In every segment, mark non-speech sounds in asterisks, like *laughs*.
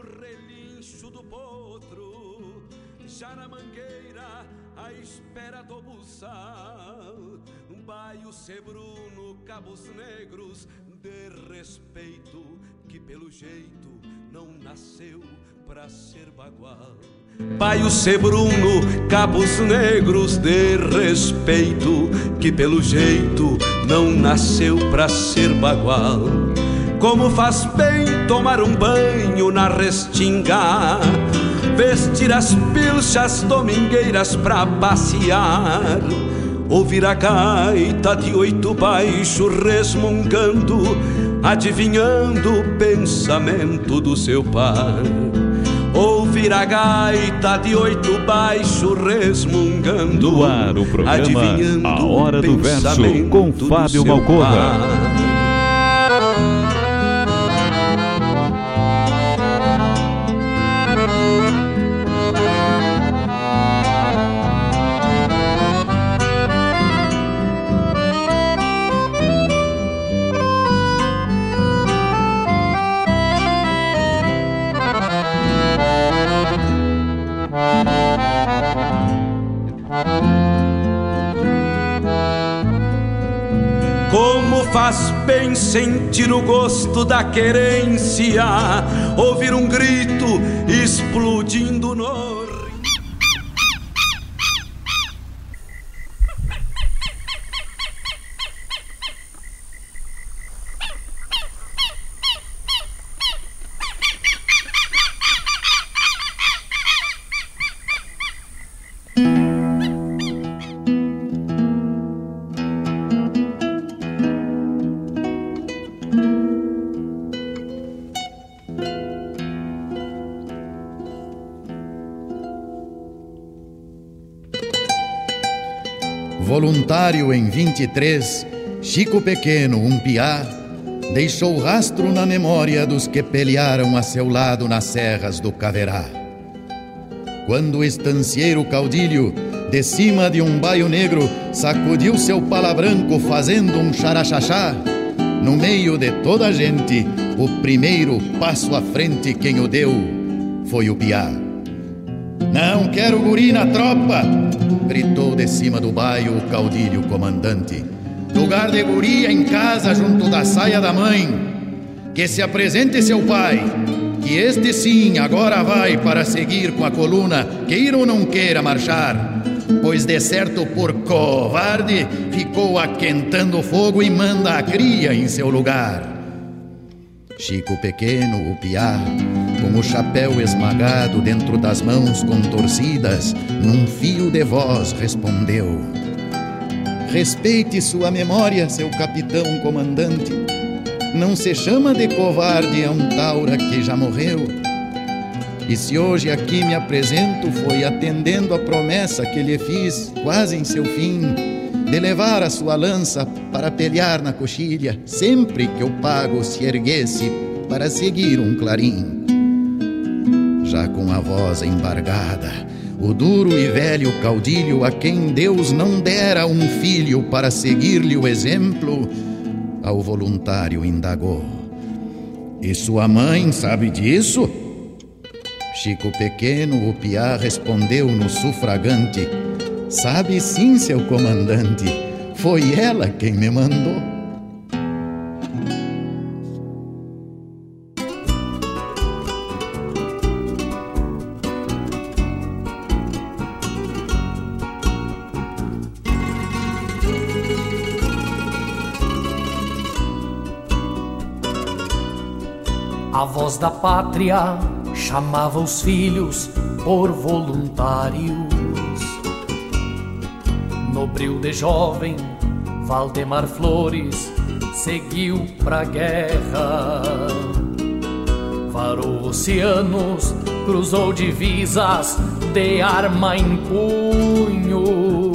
relincho do potro, já na mangueira, à espera do buçal. Baio sebruno, cabos negros, de respeito, que pelo jeito não nasceu pra ser bagual. Baio sebruno, cabos negros, de respeito, que pelo jeito não nasceu pra ser bagual. Como faz bem tomar um banho na restinga, vestir as pilchas domingueiras pra passear, ouvir a gaita de oito baixo resmungando, adivinhando o pensamento do seu par. Ouvir a gaita de oito baixo resmungando, No ar o programa adivinhando A Hora do Verso com Fábio Malcorra. par. Sentir o gosto da querência, ouvir um grito explodindo Em 23, Chico Pequeno, um piá, deixou rastro na memória dos que pelearam a seu lado nas serras do Caverá. Quando o estancieiro caudilho, de cima de um baio negro, sacudiu seu pala branco fazendo um xaraxaxá, no meio de toda a gente, o primeiro passo à frente quem o deu foi o piá. Não quero guri na tropa! Gritou de cima do baio o caudilho comandante. Lugar de guri é em casa junto da saia da mãe. Que se apresente seu pai, que este sim agora vai para seguir com a coluna, queira ou não queira marchar. Pois de certo por covarde ficou aquentando fogo e manda a cria em seu lugar. Chico Pequeno, o piá, com o chapéu esmagado dentro das mãos contorcidas, num fio de voz respondeu: Respeite sua memória, seu capitão comandante. Não se chama de covarde a um taura que já morreu. E se hoje aqui me apresento, foi atendendo a promessa que lhe fiz, quase em seu fim, de levar a sua lança para pelear na coxilha, sempre que o pago se erguesse para seguir um clarim. Já com a voz embargada, o duro e velho caudilho a quem Deus não dera um filho para seguir-lhe o exemplo, ao voluntário indagou: E sua mãe sabe disso? Chico Pequeno, o piá, respondeu no sufragante: Sabe sim, seu comandante, foi ela quem me mandou. Voz da pátria chamava os filhos por voluntários. No de jovem, Valdemar Flores seguiu pra guerra. Varou oceanos, cruzou divisas de arma em punho.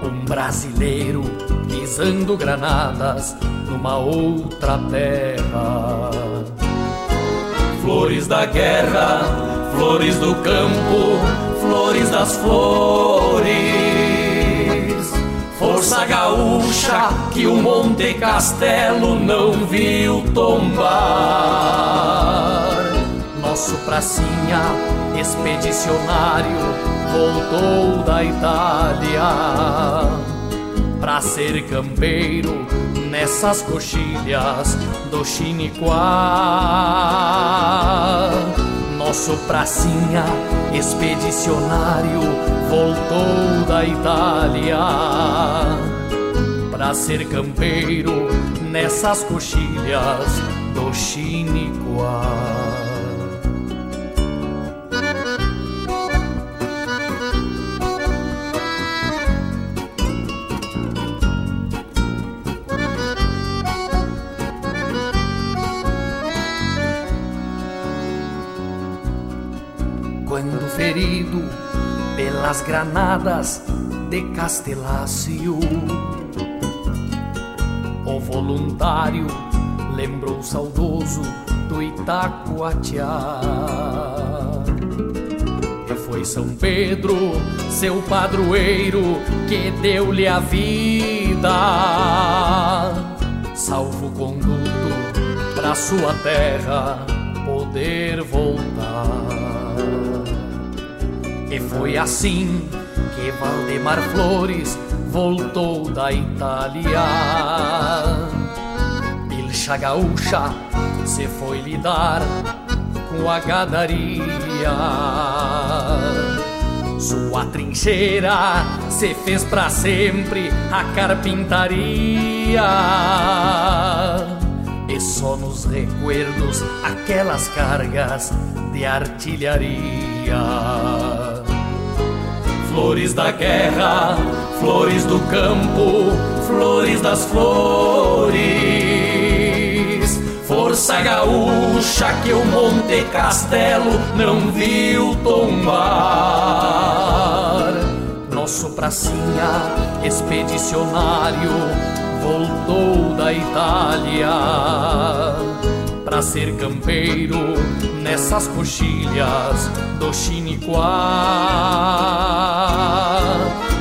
Um brasileiro pisando granadas numa outra terra. Flores da guerra, flores do campo, flores das flores força gaúcha que o Monte Castelo não viu tombar. Nosso pracinha expedicionário voltou da Itália pra ser campeiro nessas coxilhas do Chiniquá. Nosso pracinha expedicionário voltou da Itália pra ser campeiro nessas coxilhas do Chiniquá. Pelas granadas de Castelácio. O voluntário lembrou saudoso do Itacoatiá. E foi São Pedro, seu padroeiro, que deu-lhe a vida, salvo conduto para sua terra poder voltar. E foi assim que Valdemar Flores voltou da Itália. Pilcha gaúcha se foi lidar com a gadaria. Sua trincheira se fez para sempre a carpintaria. E só nos recuerdos aquelas cargas de artilharia flores da guerra, flores do campo, flores das flores. Força gaúcha que o Monte Castelo não viu tombar. Nosso pracinha expedicionário voltou da Itália pra ser campeiro nessas coxilhas do Chiniquá.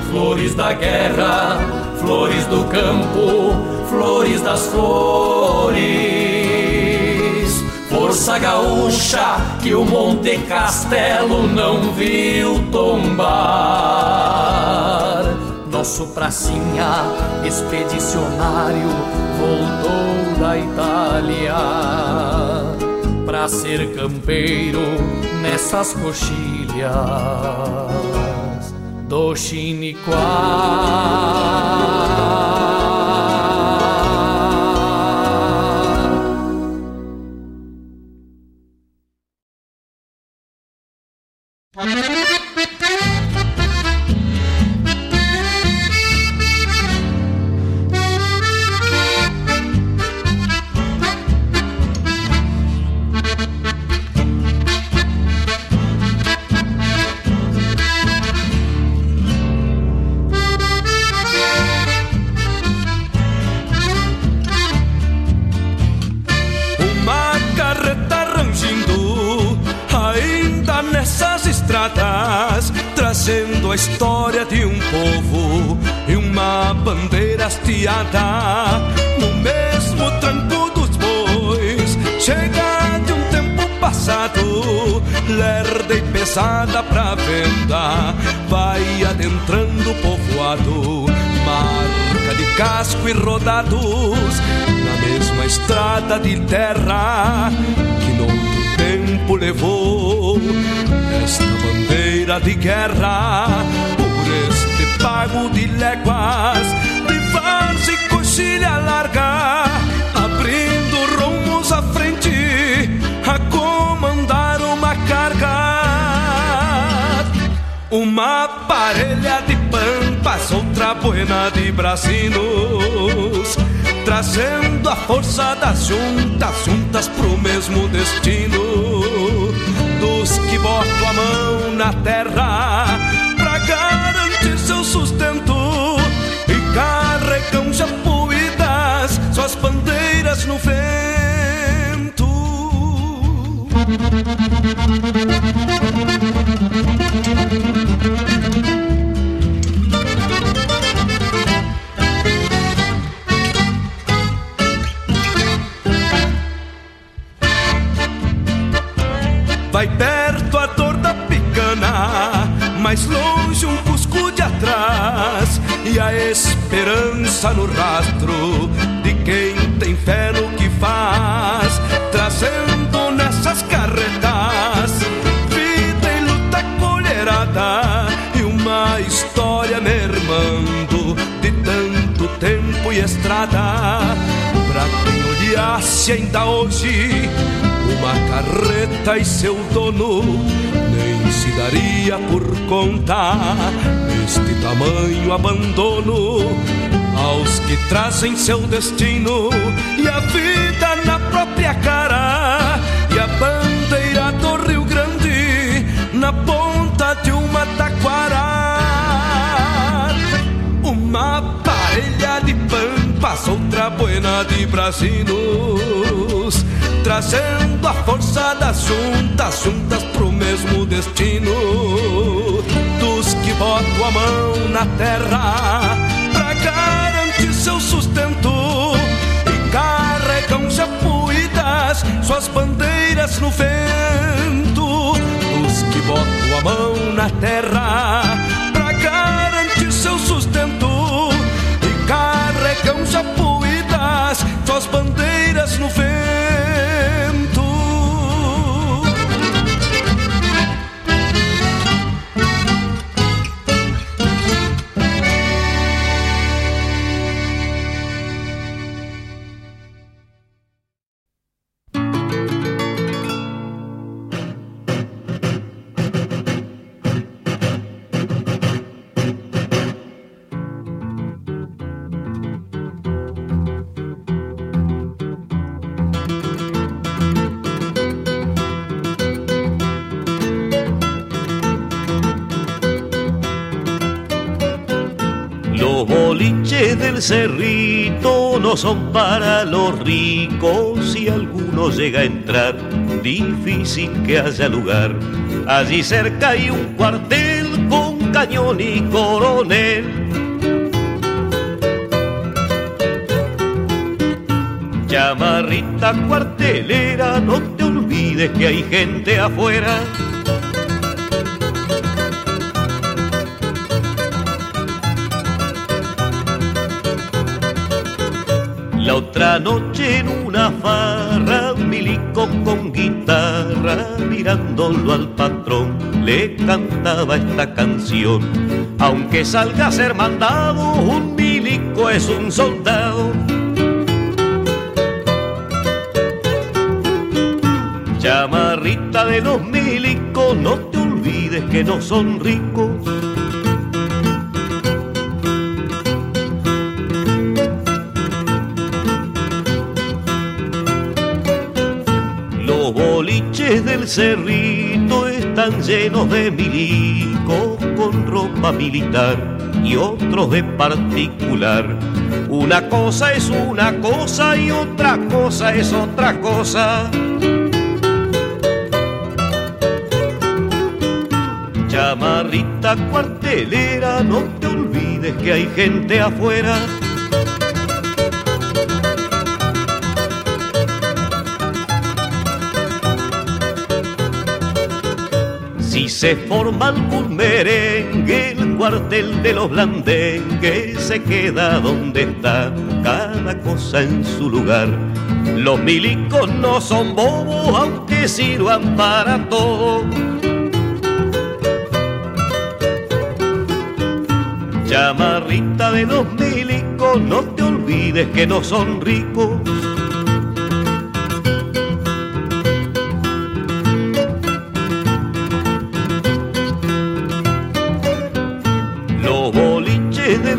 Flores da guerra, flores do campo, flores das flores. Força gaúcha que o Monte Castelo não viu tombar. Nosso pracinha expedicionário voltou da Itália pra ser campeiro nessas coxilhas do Chiniquá. Guerra por este pago de léguas de vaz e coxilha larga, abrindo rumos à frente a comandar uma carga uma parelha de pampas, outra buena de bracinos trazendo a força das juntas, juntas pro mesmo destino. Dos que botam a mão na terra sustento e carregam japuídas, suas bandeiras no vento. Deste tamanho abandono aos que trazem seu destino e a vida na própria cara e a bandeira do Rio Grande na ponta de uma taquara. Uma parelha de pampas outra buena de brasinos trazendo a força das juntas, juntas pro mesmo destino. Dos que botam a mão na terra pra garantir seu sustento e carregam japuídas, suas bandeiras no vento. Dos que botam a mão na terra pra garantir seu sustento e carregam japuídas, suas bandeiras no vento. Del cerrito no son para los ricos. Si alguno llega a entrar, difícil que haya lugar. Allí cerca hay un cuartel con cañón y coronel. Chamarrita cuartelera, no te olvides que hay gente afuera. Noche en una farra, milico con guitarra, mirándolo al patrón, le cantaba esta canción. Aunque salga a ser mandado, un milico es un soldado. Chamarrita de los milicos, no te olvides que no son ricos. Cerrito están llenos de milicos con ropa militar y otros de particular. Una cosa es una cosa y otra cosa es otra cosa. Chamarrita cuartelera, no te olvides que hay gente afuera. Se forma algún merengue, el cuartel de los blandengues se queda donde está, cada cosa en su lugar. Los milicos no son bobos, aunque sirvan para todo. Chamarrita de los milicos, no te olvides que no son ricos.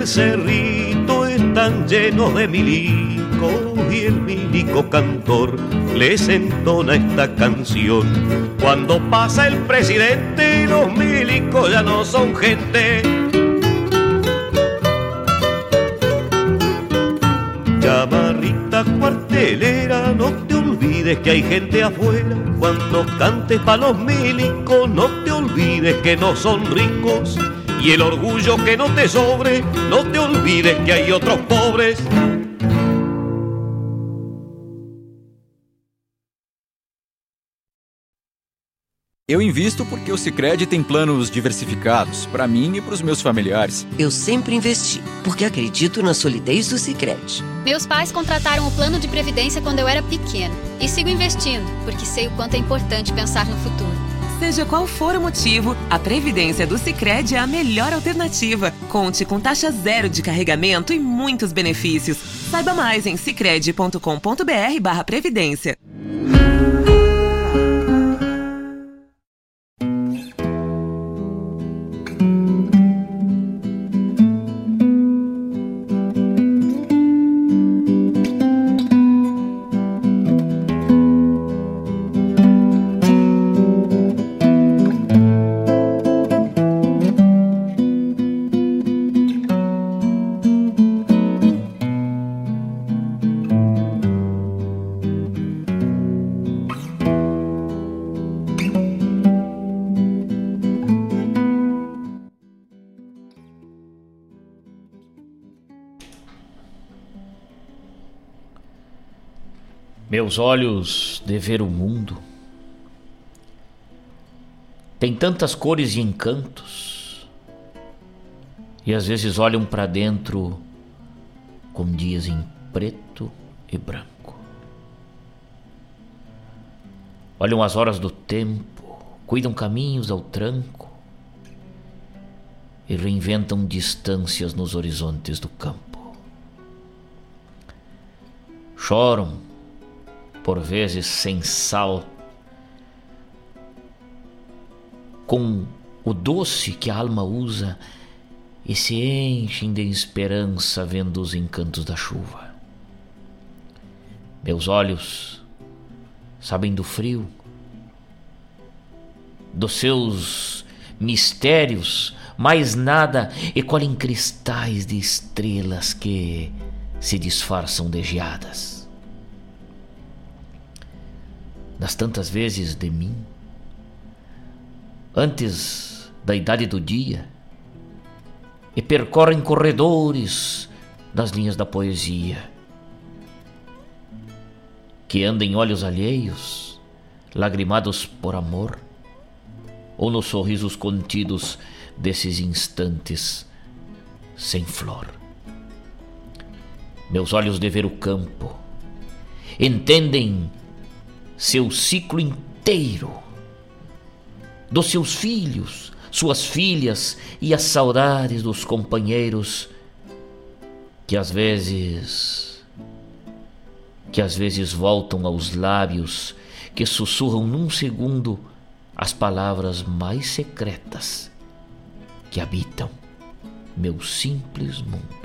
Cerrito están llenos de milico y el milico cantor les entona esta canción. Cuando pasa el presidente, los milicos ya no son gente. Chamarrita cuartelera, no te olvides que hay gente afuera. Cuando cantes pa' los milicos, no te olvides que no son ricos y el orgullo que no te sobre, no te olvides que hay otros pobres. Eu invisto porque o Sicredi tem planos diversificados para mim e para os meus familiares. Eu sempre investi porque acredito na solidez do Sicredi. Meus pais contrataram o plano de previdência quando eu era pequeno e sigo investindo porque sei o quanto é importante pensar no futuro. Seja qual for o motivo, a Previdência do Sicredi é a melhor alternativa. Conte com taxa zero de carregamento e muitos benefícios. Saiba mais em sicredi.com.br/previdência. Meus olhos de ver o mundo têm tantas cores e encantos, e às vezes olham para dentro com dias em preto e branco. Olham as horas do tempo, cuidam caminhos ao tranco e reinventam distâncias nos horizontes do campo. Choram por vezes sem sal, com o doce que a alma usa e se enchem de esperança vendo os encantos da chuva. Meus olhos sabem do frio, dos seus mistérios, mais nada e colhem cristais de estrelas que se disfarçam de geadas das tantas vezes de mim, antes da idade do dia, e percorrem corredores das linhas da poesia, que andam em olhos alheios, lagrimados por amor, ou nos sorrisos contidos desses instantes sem flor. Meus olhos de ver o campo entendem seu ciclo inteiro, dos seus filhos, suas filhas e as saudades dos companheiros que às vezes que às vezes voltam aos lábios que sussurram num segundo as palavras mais secretas que habitam meu simples mundo.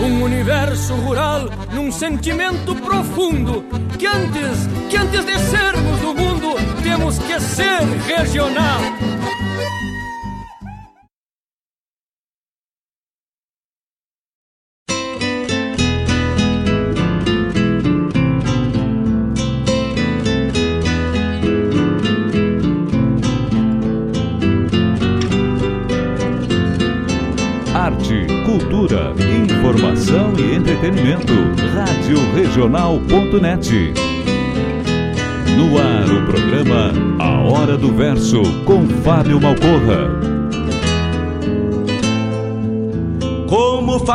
um universo rural num sentimento profundo que antes, que antes de sermos do mundo, temos que ser regional.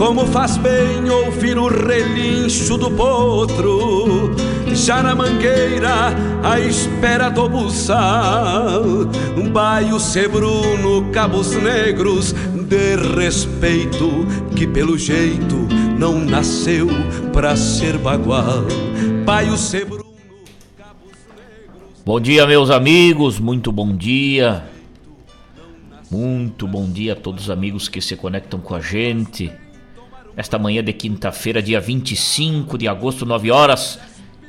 Como faz bem ouvir o relincho do potro, já na mangueira à espera do buçal. Um baio sebruno, cabos negros de respeito, que pelo jeito não nasceu pra ser bagual. Baio sebruno. Bom dia, meus amigos, muito bom dia. Muito bom dia a todos os amigos que se conectam com a gente. Esta manhã de quinta-feira, dia 25 de agosto, 9 horas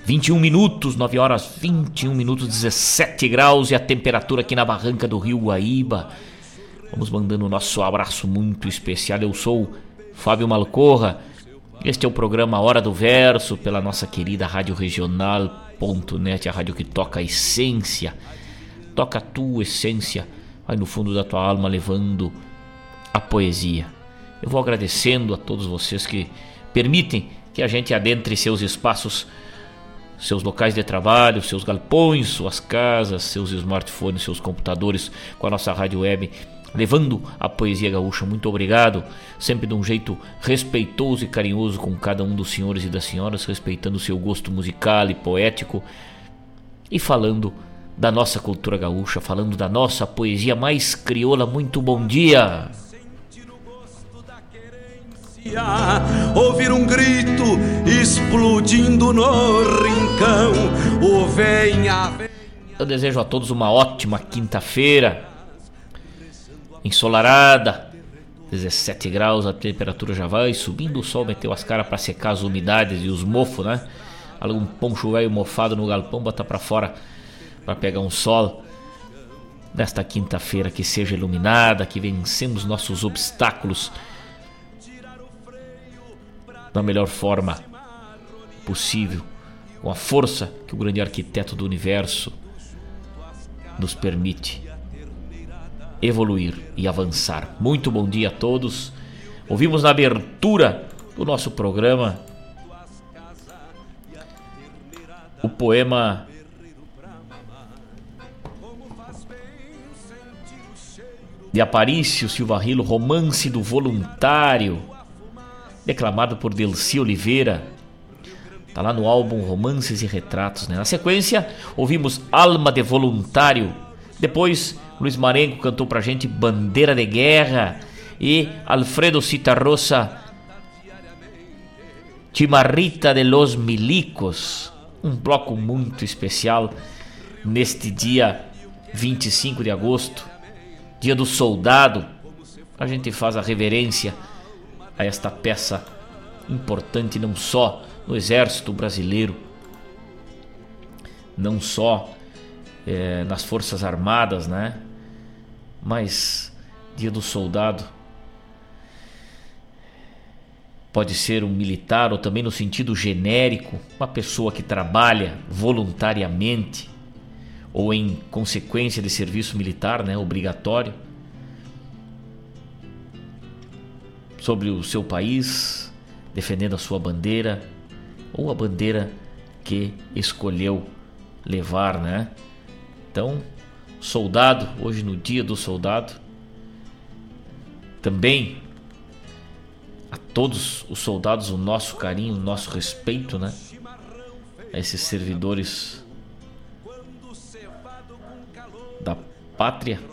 21 minutos, 9 horas 21 minutos, 17 graus e a temperatura aqui na barranca do Rio Guaíba. Vamos mandando o nosso abraço muito especial. Eu sou Fábio Malcorra. Este é o programa Hora do Verso pela nossa querida Rádio Regional.net, a rádio que toca a essência, toca a tua essência, vai no fundo da tua alma levando a poesia. Eu vou agradecendo a todos vocês que permitem que a gente adentre seus espaços, seus locais de trabalho, seus galpões, suas casas, seus smartphones, seus computadores com a nossa rádio web, levando a poesia gaúcha. Muito obrigado, sempre de um jeito respeitoso e carinhoso com cada um dos senhores e das senhoras, respeitando o seu gosto musical e poético e falando da nossa cultura gaúcha, falando da nossa poesia mais crioula. Muito bom dia! Ouvir um grito explodindo no rincão. O venha. Eu desejo a todos uma ótima quinta-feira. Ensolarada. 17 graus, a temperatura já vai subindo. O sol meteu as caras para secar as umidades e os mofos, né? Algum poncho velho mofado no galpão, bota para fora para pegar um sol. Nesta quinta-feira que seja iluminada, que vencemos nossos obstáculos da melhor forma possível, com a força que o grande arquiteto do universo nos permite evoluir e avançar. Muito bom dia a todos. Ouvimos na abertura do nosso programa o poema de Aparício Silva Rilo, Romance do Voluntário declamado por Delci Oliveira. Tá lá no álbum Romances e Retratos, né? Na sequência, ouvimos Alma de Voluntário. Depois, Luiz Marengo cantou pra gente Bandeira de Guerra e Alfredo Citarrosa Chimarrita de los Milicos. Um bloco muito especial neste dia 25 de agosto, dia do soldado. A gente faz a reverência a esta peça importante não só no exército brasileiro, não só é, nas forças armadas, né? Mas dia do soldado pode ser um militar ou também no sentido genérico, uma pessoa que trabalha voluntariamente ou em consequência de serviço militar, né, obrigatório sobre o seu país, defendendo a sua bandeira ou a bandeira que escolheu levar, né? Então, soldado, hoje no dia do soldado, também a todos os soldados o nosso carinho, o nosso respeito, né? A esses servidores da pátria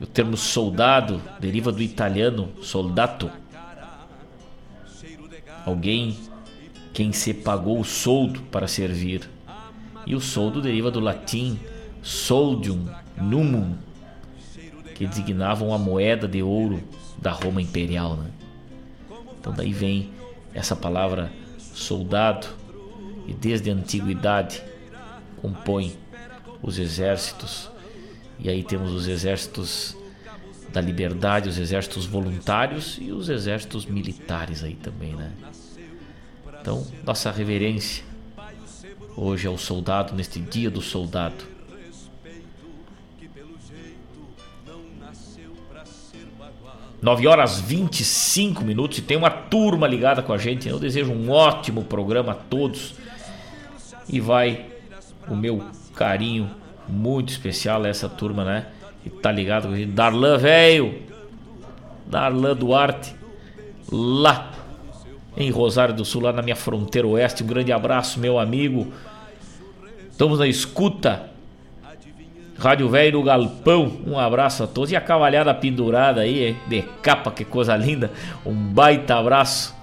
o termo soldado deriva do italiano soldato, alguém quem se pagou o soldo para servir. E o soldo deriva do latim soldium numum, que designavam a moeda de ouro da Roma imperial. Né? Então daí vem essa palavra soldado e desde a antiguidade compõe os exércitos. E aí temos os exércitos da liberdade, os exércitos voluntários e os exércitos militares aí também, né? Então, nossa reverência hoje ao soldado neste dia do soldado. Nove horas 25 minutos e tem uma turma ligada com a gente. Eu desejo um ótimo programa a todos. E vai o meu carinho muito especial essa turma, né? E tá ligado com a gente. Darlan, velho! Darlan Duarte, lá em Rosário do Sul, lá na minha fronteira oeste. Um grande abraço, meu amigo. Estamos na escuta. Rádio Velho do Galpão. Um abraço a todos. E a cavalhada pendurada aí, de capa, que coisa linda. Um baita abraço.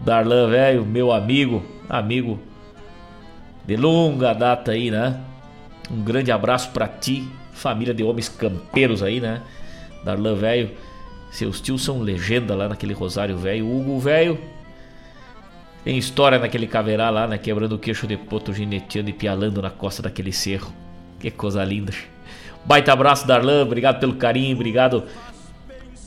Darlan, velho, meu amigo, amigo de longa data aí, né? Um grande abraço para ti, família de homens campeiros aí, né? Darlan velho, seus tios são legenda lá naquele Rosário velho. Hugo velho tem história naquele caverá lá, né? Quebrando o queixo de poto, gineteando e pialando na costa daquele cerro. Que coisa linda. Baita abraço, Darlan. Obrigado pelo carinho, obrigado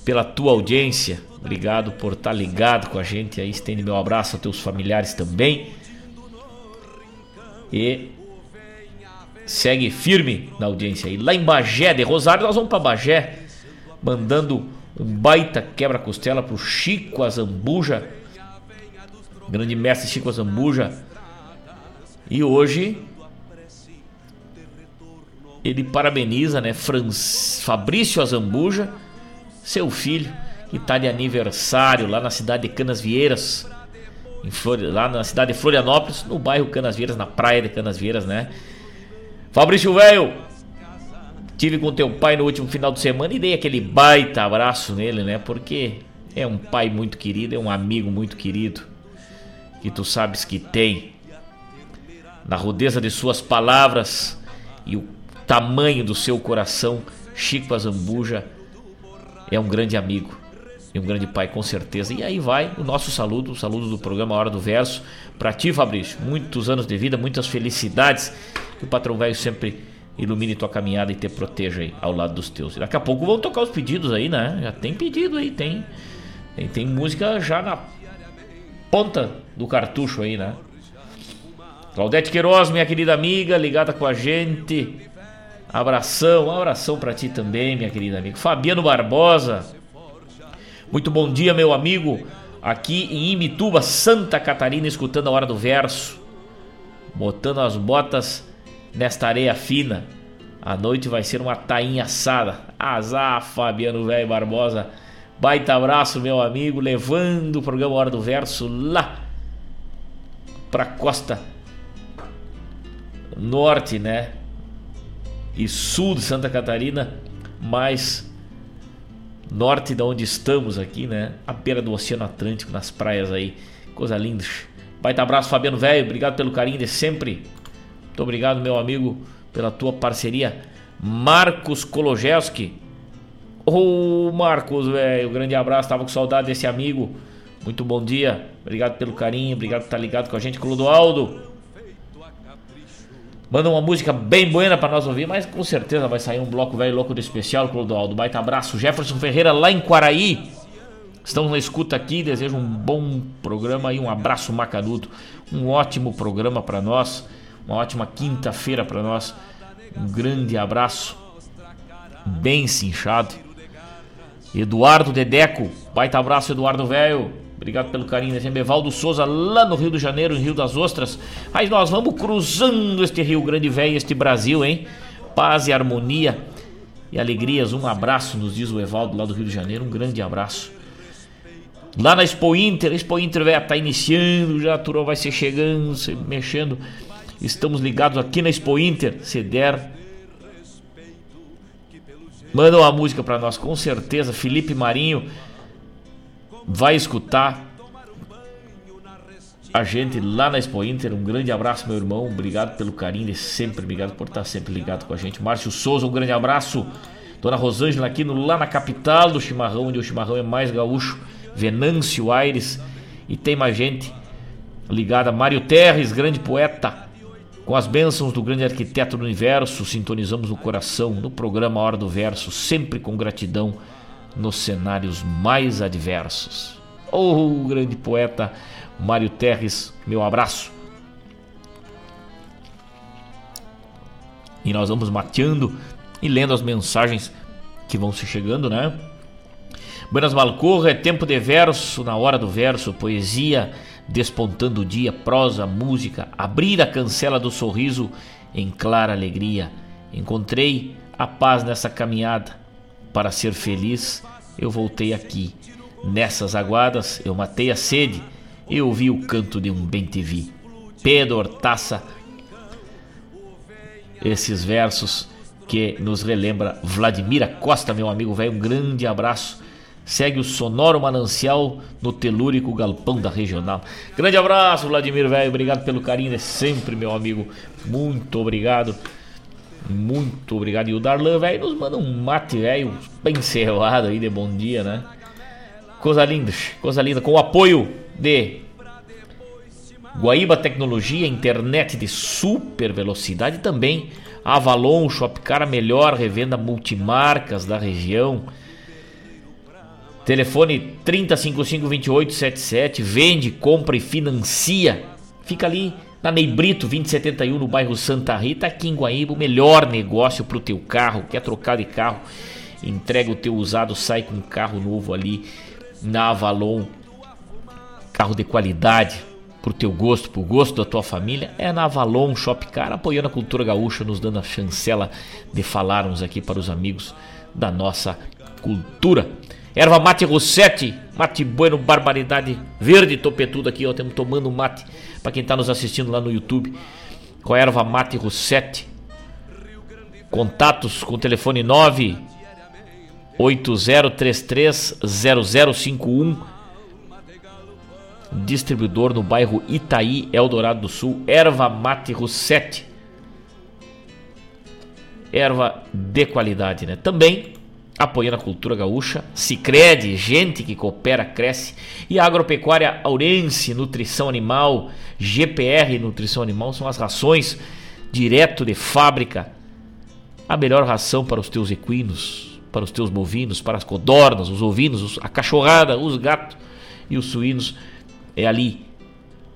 pela tua audiência. Obrigado por estar ligado com a gente aí. Estende meu abraço aos teus familiares também. E segue firme na audiência aí. Lá em Bagé, de Rosário, nós vamos para Bagé, mandando um baita quebra-costela pro Chico Azambuja, grande mestre Chico Azambuja. E hoje ele parabeniza, né, Franz, Fabrício Azambuja, seu filho, que está de aniversário lá na cidade de Canas Vieiras, lá na cidade de Florianópolis, no bairro Canas Vieiras, na praia de Canas Vieiras, né? Fabrício Velho, tive com teu pai no último final de semana e dei aquele baita abraço nele, né? Porque é um pai muito querido, é um amigo muito querido, que tu sabes que tem. Na rudeza de suas palavras e o tamanho do seu coração, Chico Azambuja é um grande amigo e um grande pai, com certeza. E aí vai o nosso saludo, o saludo do programa Hora do Verso, para ti, Fabrício. Muitos anos de vida, muitas felicidades que o patrão velho sempre ilumine tua caminhada e te proteja aí ao lado dos teus. E daqui a pouco vão tocar os pedidos aí, né? Já tem pedido aí, tem. Tem, tem música já na ponta do cartucho aí, né? Claudete Queiroz, minha querida amiga, ligada com a gente. Abração, um abração para ti também, minha querida amiga. Fabiano Barbosa. Muito bom dia, meu amigo. Aqui em Imituba, Santa Catarina, escutando a hora do verso. Botando as botas nesta areia fina. A noite vai ser uma tainha assada. Azar, Fabiano Velho Barbosa. Baita abraço, meu amigo, levando o programa Hora do Verso lá pra costa norte, né? E sul de Santa Catarina, mais norte de onde estamos aqui, né? À beira do Oceano Atlântico, nas praias aí. Coisa linda. Baita abraço, Fabiano Velho. Obrigado pelo carinho de sempre. Muito obrigado, meu amigo, pela tua parceria. Marcos Kologeski. Ô, oh, Marcos, velho, grande abraço. Tava com saudade desse amigo. Muito bom dia. Obrigado pelo carinho. Obrigado por estar ligado com a gente. Clodoaldo. Manda uma música bem buena para nós ouvir, mas com certeza vai sair um bloco velho louco do especial, Clodoaldo. Baita abraço. Jefferson Ferreira lá em Quaraí. Estamos na escuta aqui. Desejo um bom programa e um abraço macanudo. Um ótimo programa para nós. Uma ótima quinta-feira para nós. Um grande abraço. Bem cinchado. Eduardo Dedeco. Baita abraço, Eduardo Velho. Obrigado pelo carinho. Evaldo Souza, lá no Rio de Janeiro, em Rio das Ostras. Aí nós vamos cruzando este Rio Grande Velho, este Brasil, hein? Paz e harmonia e alegrias. Um abraço, nos diz o Evaldo, lá do Rio de Janeiro. Um grande abraço. Lá na Expo Inter, a Expo Inter vai tá iniciando, já a turma vai ser chegando, se mexendo. Estamos ligados aqui na Expo Inter. Se der, manda uma música para nós, com certeza. Felipe Marinho vai escutar a gente lá na Expo Inter. Um grande abraço, meu irmão. Obrigado pelo carinho e sempre. Obrigado por estar sempre ligado com a gente. Márcio Souza, um grande abraço. Dona Rosângela aqui no, lá na capital do chimarrão, onde o chimarrão é mais gaúcho. Venâncio Aires E tem mais gente ligada. Mário Terres, grande poeta. Com as bênçãos do grande arquiteto do universo, sintonizamos no coração, no programa Hora do Verso, sempre com gratidão nos cenários mais adversos. Oh, grande poeta Mário Terres, meu abraço. E nós vamos mateando e lendo as mensagens que vão se chegando, né? Buenas Malcorra, é tempo de verso, na hora do verso, poesia, despontando o dia, prosa, música, abrir a cancela do sorriso em clara alegria. Encontrei a paz nessa caminhada. Para ser feliz, eu voltei aqui. Nessas aguadas, eu matei a sede e ouvi o canto de um bem-te-vi. Pedro Hortaça, esses versos que nos relembra Vladimir Costa, meu amigo velho. Um grande abraço. Segue o sonoro manancial no telúrico galpão da regional. Grande abraço, Vladimir velho. Obrigado pelo carinho, é sempre, meu amigo. Muito obrigado. Muito obrigado. E o Darlan, velho, nos manda um mate, velho, bem cerrado aí de bom dia, né? Coisa linda, coisa linda. Com o apoio de Guaíba Tecnologia, internet de super velocidade também. Avalon, Shopcar, melhor revenda multimarcas da região. Telefone 3055-2877. Vende, compra e financia. Fica ali na Neibrito 2071, no bairro Santa Rita, aqui em Guaíba. O melhor negócio para o teu carro. Quer trocar de carro? Entrega o teu usado, sai com um carro novo ali na Avalon. Carro de qualidade pro teu gosto, pro gosto da tua família, é na Avalon Shopcar, apoiando a cultura gaúcha, nos dando a chancela de falarmos aqui para os amigos da nossa cultura. Erva mate Rossetti, mate bueno, barbaridade verde topetudo aqui, ó, temos tomando mate para quem está nos assistindo lá no YouTube. Com a erva mate Rossetti. Contatos com o telefone 9 8033 0051 distribuidor no bairro Itaí, Eldorado do Sul, Erva Mate Rossetti. Erva de qualidade, né? Também apoiando a cultura gaúcha, Sicredi, gente que coopera, cresce, e a agropecuária Aurense, nutrição animal, GPR, nutrição animal, são as rações direto de fábrica. A melhor ração para os teus equinos, para os teus bovinos, para as codornas, os ovinos, a cachorrada, os gatos e os suínos é ali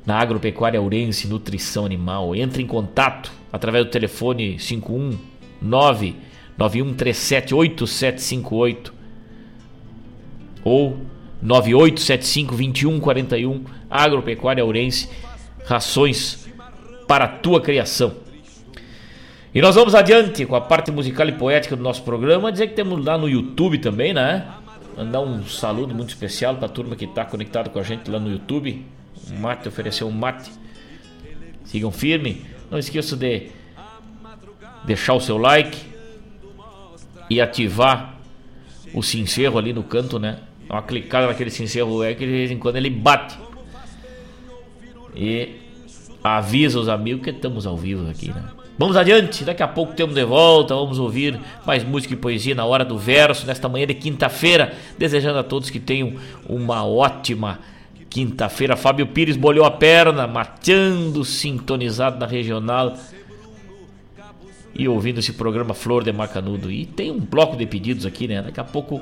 na Agropecuária Urense Nutrição Animal. Entre em contato através do telefone 519 91378758 ou 98752141 Agropecuária Urense Rações para a tua criação. E nós vamos adiante com a parte musical e poética do nosso programa. Dizer que temos lá no YouTube também, né? Mandar um saludo muito especial para a turma que está conectada com a gente lá no YouTube. Um mate, ofereceu um mate. Sigam firme. Não esqueça de deixar o seu like e ativar o sincero ali no canto, né? Uma clicada naquele sincero é que de vez em quando ele bate. E avisa os amigos que estamos ao vivo aqui, né? Vamos adiante, daqui a pouco temos de volta, vamos ouvir mais música e poesia na hora do verso, nesta manhã de quinta-feira, desejando a todos que tenham uma ótima quinta-feira. Fábio Pires bolhou a perna, mateando, sintonizado na regional e ouvindo esse programa Flor de Macanudo. E tem um bloco de pedidos aqui, né? Daqui a pouco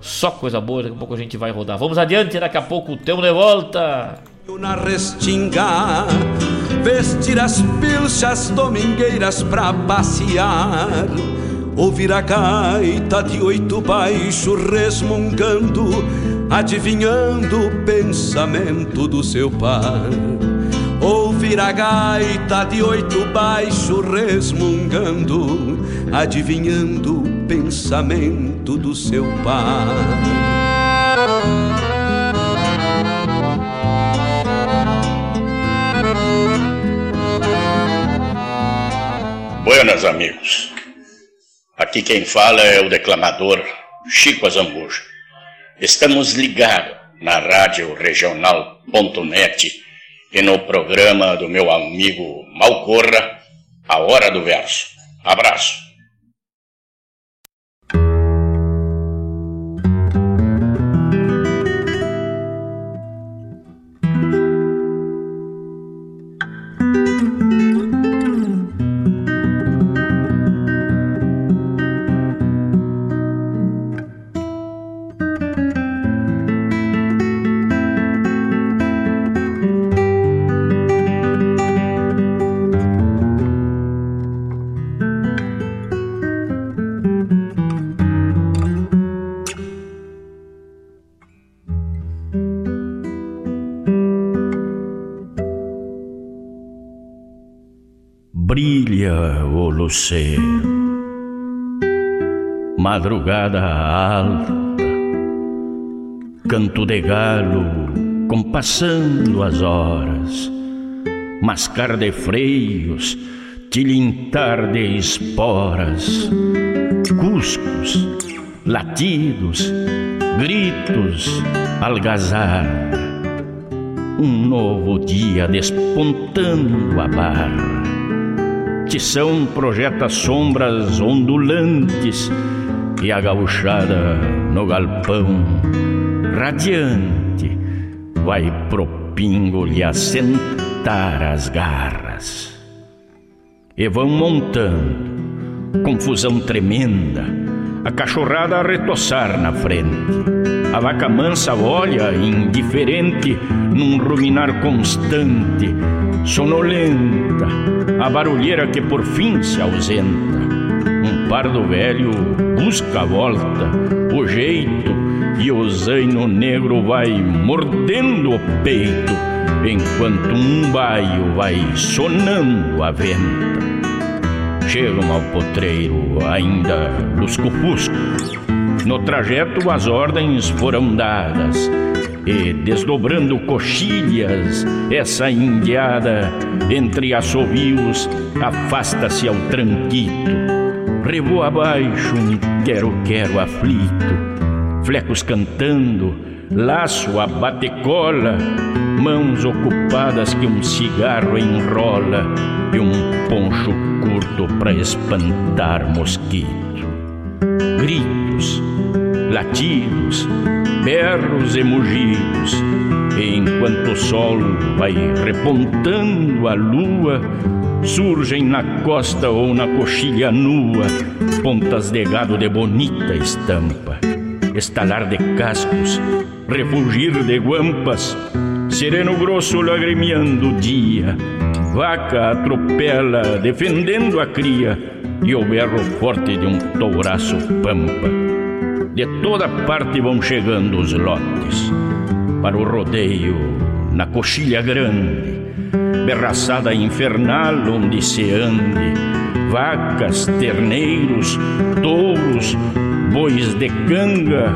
só coisa boa, daqui a pouco a gente vai rodar. Vamos adiante, daqui a pouco temos de volta. Na restinga, vestir as pilchas domingueiras pra passear, ouvir a gaita de oito baixo resmungando, adivinhando o pensamento do seu par. Ouvir a gaita de oito baixo resmungando, adivinhando o pensamento do seu pai. Buenas, amigos. Aqui quem fala é o declamador Chico Azambuja. Estamos ligados na rádio regional.net e no programa do meu amigo Malcorra, A Hora do Verso. Abraço. Brilha o luceiro. Madrugada alta, canto de galo compassando as horas, mascar de freios, tilintar de esporas, cuscos, latidos, gritos, algazarra. Um novo dia despontando a barra. Tição projeta sombras ondulantes e a gauchada no galpão, radiante, vai pro pingo lhe assentar as garras. E vão montando, confusão tremenda, a cachorrada a retoçar na frente. A vaca mansa olha, indiferente, num ruminar constante, sonolenta, a barulheira que por fim se ausenta. Um pardo velho busca a volta, o jeito, e o zaino negro vai mordendo o peito, enquanto um baio vai sonando a venta. Chegam ao potreiro ainda lusco-fusco. No trajeto as ordens foram dadas e, desdobrando coxilhas, essa indiada entre assovios afasta-se ao tranquito. Revoa abaixo um quero-quero aflito, flecos cantando, laço a batecola, mãos ocupadas que um cigarro enrola e um poncho curto para espantar mosquito. Gritos, latidos, berros e mugidos, enquanto o sol vai repontando a lua, surgem na costa ou na coxilha nua pontas de gado de bonita estampa, estalar de cascos, refugir de guampas, sereno grosso lagrimeando o dia, vaca atropela defendendo a cria e o berro forte de um touraço pampa. De toda parte vão chegando os lotes para o rodeio na coxilha grande, berraçada infernal onde se ande, vacas, terneiros, touros, bois de canga,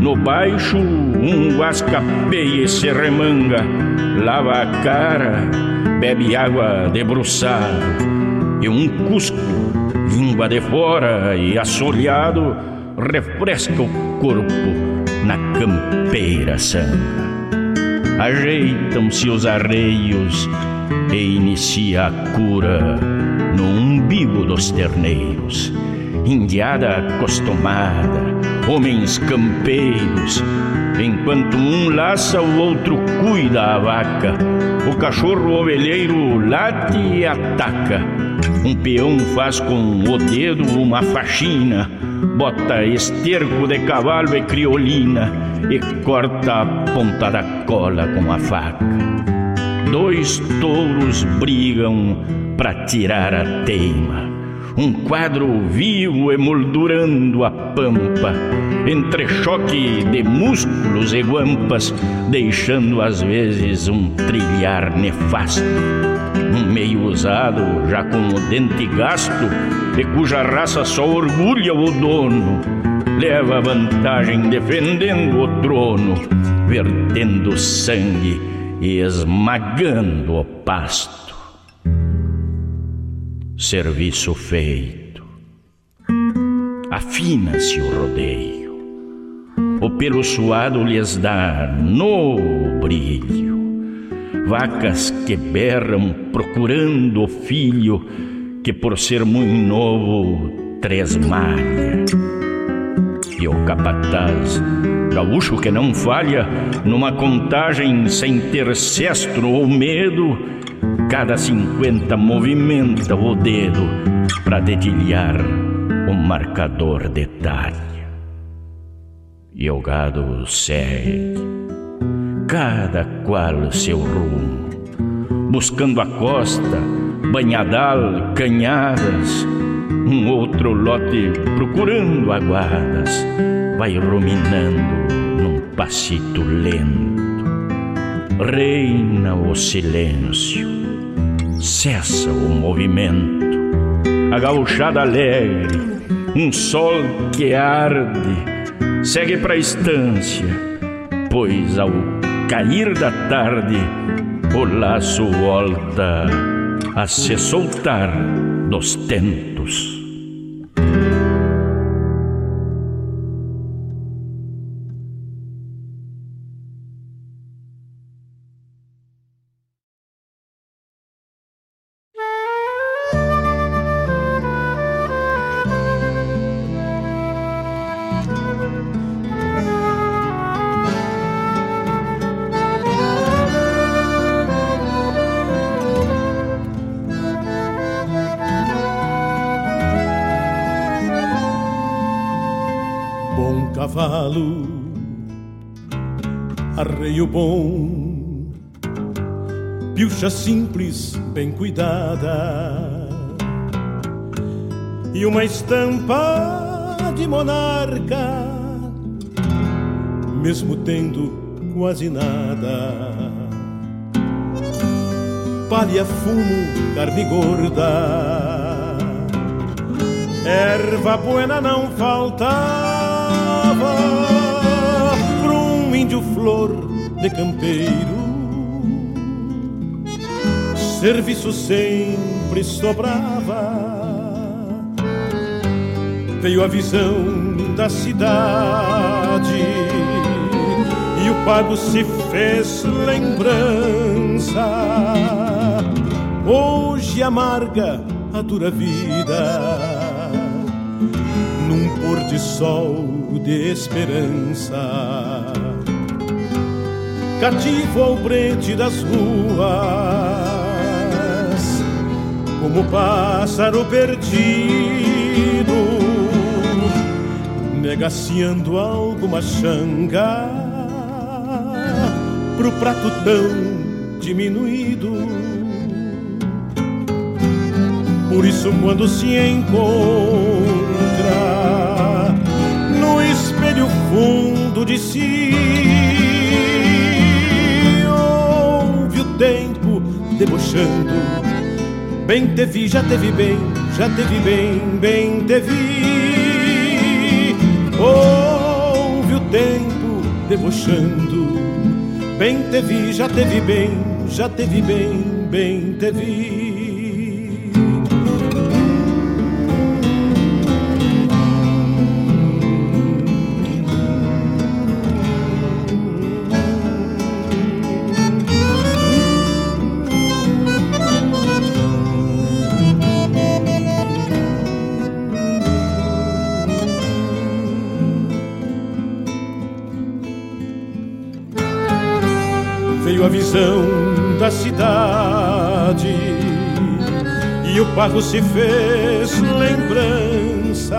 no baixo um guascapeia e se remanga, lava a cara, bebe água debruçado, e um cusco, língua de fora e assolhado, refresca o corpo na campeira sanga. Ajeitam-se os arreios e inicia a cura no umbigo dos terneiros. Indiada acostumada, homens campeiros, enquanto um laça, o outro cuida a vaca. O cachorro ovelheiro late e ataca. Um peão faz com o dedo uma faxina, bota esterco de cavalo e criolina e corta a ponta da cola com a faca. Dois touros brigam para tirar a teima. Um quadro vivo emoldurando a pampa, entre choque de músculos e guampas, deixando às vezes um trilhar nefasto. Um meio usado, já com o dente gasto, e cuja raça só orgulha o dono, leva vantagem defendendo o trono, vertendo sangue e esmagando o pasto. Serviço feito. Afina-se o rodeio. O pelo suado lhes dá novo brilho. Vacas que berram procurando o filho que por ser muito novo tresmalha. E o capataz, gaúcho que não falha, numa contagem sem ter cestro ou medo, cada cinquenta movimenta o dedo para dedilhar o marcador detalhe. E o gado segue, cada qual seu rumo, buscando a costa, banhadal, canhadas, um outro lote procurando aguadas, vai ruminando num passito lento. Reina o silêncio cessa o movimento. A gauchada alegre, um sol que arde, segue para a estância, pois ao cair da tarde, o laço volta a se soltar dos tentos. Pilcha simples, bem cuidada. E uma estampa de monarca Mesmo tendo quase nada. Palha, fumo, carne gorda. Erva buena não faltava Pra um índio flor de campeiro serviço sempre sobrava. Veio a visão da cidade e o pago se fez lembrança. Hoje amarga a dura vida num pôr de sol de esperança. Cativo ao brete das ruas como pássaro perdido, negaciando alguma xanga pro prato tão diminuído. Por isso, quando se encontra no espelho fundo de si, ouve o tempo debochando Bem te vi, já te vi bem, já te vi bem, bem te vi. Ouve o tempo debochando. Bem te vi, já te vi bem, já te vi bem, bem te vi. O pago se fez lembrança.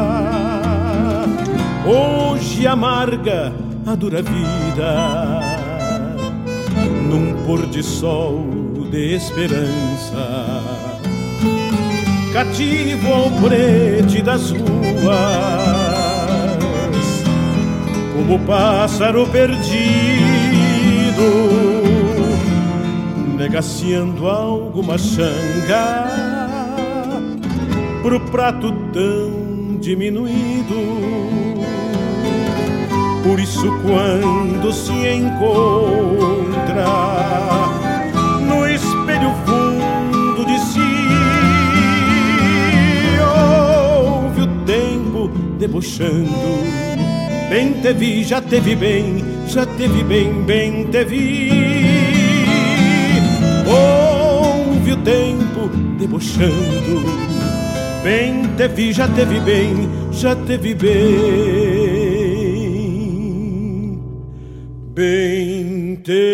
Hoje amarga a dura vida num pôr de sol de esperança. Cativo ao brete das ruas, como pássaro perdido negaciando alguma xanga pro prato tão diminuído. Por isso, quando se encontra no espelho fundo de si, ouve o tempo debochando. Bem te vi, já te vi bem, já te vi bem, bem te vi ouve o tempo debochando. Bem te vi, já te vi bem, já te vi bem. Bem te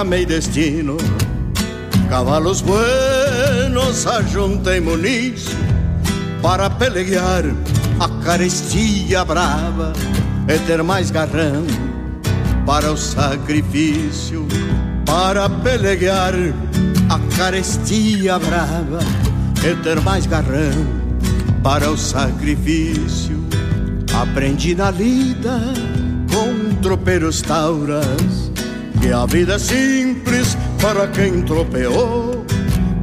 chamei destino. Cavalos buenos ajuntei muniz Para pelear a carestia brava E ter mais garrão para o sacrifício Para pelear a carestia brava E ter mais garrão para o sacrifício. Aprendi na lida com tropeiros tauras Que a vida é simples para quem tropeou.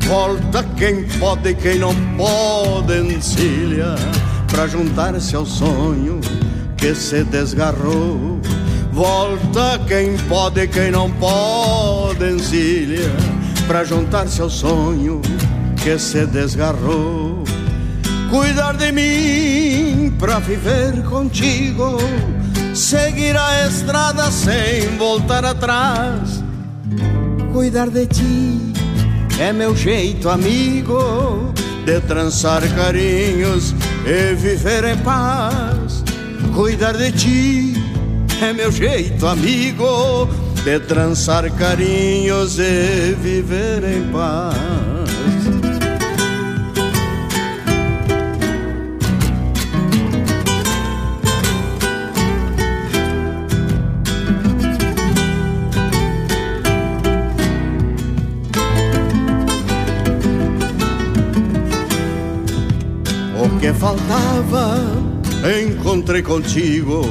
Volta quem pode e quem não pode encilha Pra juntar-se ao sonho que se desgarrou. Volta quem pode e quem não pode encilha Pra juntar-se ao sonho que se desgarrou. Cuidar de mim pra viver contigo Seguir a estrada sem voltar atrás. Cuidar de ti é meu jeito amigo De trançar carinhos e viver em paz. Cuidar de ti é meu jeito amigo De trançar carinhos e viver em paz que faltava encontrei contigo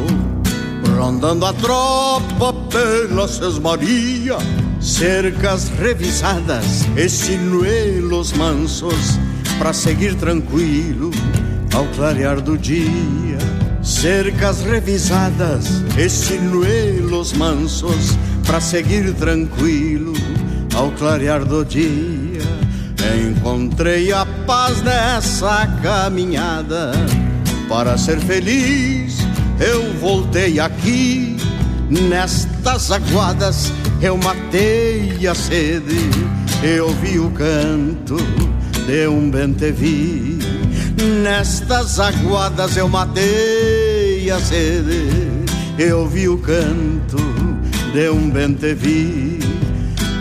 rondando a tropa pela sesmaria, cercas revisadas e sinuelos mansos para seguir tranquilo ao clarear do dia. Cercas revisadas e sinuelos mansos para seguir tranquilo ao clarear do dia. Encontrei a paz nessa caminhada para ser feliz. Eu voltei aqui nestas aguadas. Eu matei a sede, eu vi o canto de um bentevi. Nestas aguadas eu matei a sede, eu vi o canto de um bentevi.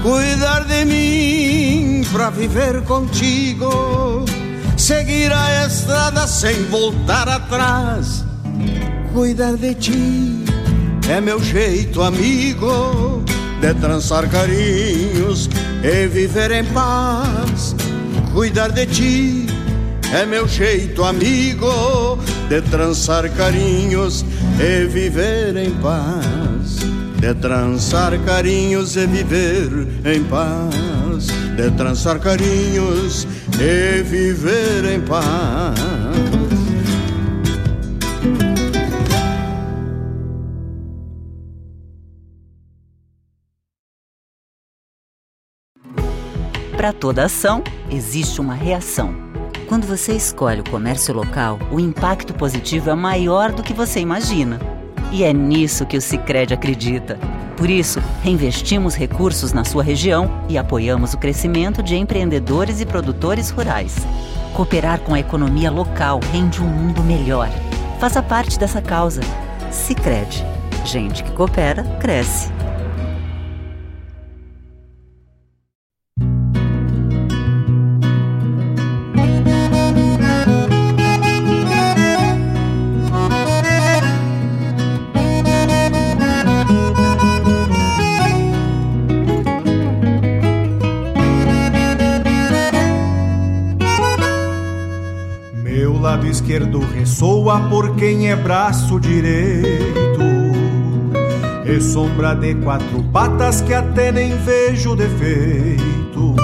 Cuidar de mim pra viver contigo, seguir a estrada sem voltar atrás. Cuidar de ti é meu jeito, amigo, de trançar carinhos e viver em paz. Cuidar de ti é meu jeito, amigo, de trançar carinhos e viver em paz. De trançar carinhos e viver em paz. De trançar carinhos e viver em paz. Para toda ação, existe uma reação. Quando você escolhe o comércio local, o impacto positivo é maior do que você imagina. E é nisso que o Sicredi acredita. Por isso, reinvestimos recursos na sua região e apoiamos o crescimento de empreendedores e produtores rurais. Cooperar com a economia local rende um mundo melhor. Faça parte dessa causa. Sicredi. Gente que coopera cresce. Esquerdo ressoa por quem é braço direito. E sombra de quatro patas que até nem vejo defeito.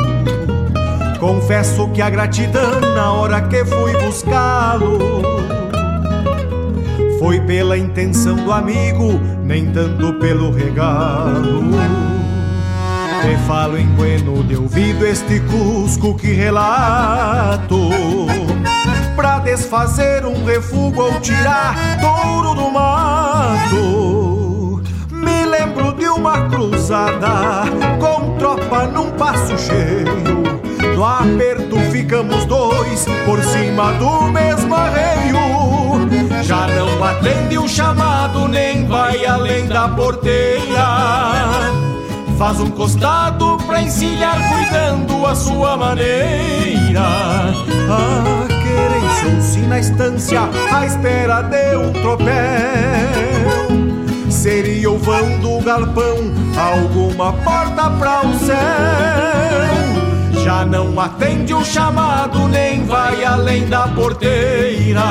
Confesso que a gratidão na hora que fui buscá-lo foi pela intenção do amigo, nem tanto pelo regalo. Te falo em bueno de ouvido este cusco que relato desfazer um refúgio ou tirar touro do mato. Me lembro de uma cruzada com tropa num passo cheio. No aperto ficamos dois por cima do mesmo arreio. Já não atende o chamado nem vai além da porteira. Faz um costado pra encilhar cuidando a sua maneira. A querência se na estância à espera de um tropel. Seria o vão do galpão alguma porta pra o céu. Já não atende o chamado nem vai além da porteira.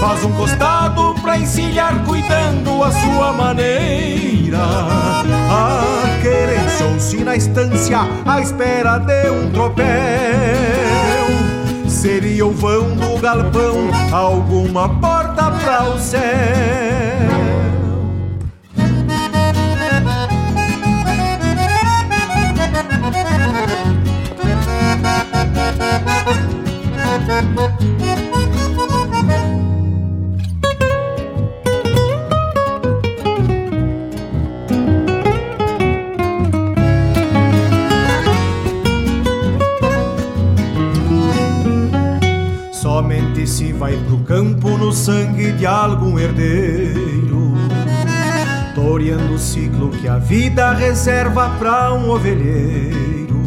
Faz um costado pra encilhar cuidando a sua maneira. A querência se na estância à espera de um tropel Seria o vão do galpão alguma porta pra o céu Somente se vai pro campo no sangue de algum herdeiro, toreando o ciclo que a vida reserva pra um ovelheiro.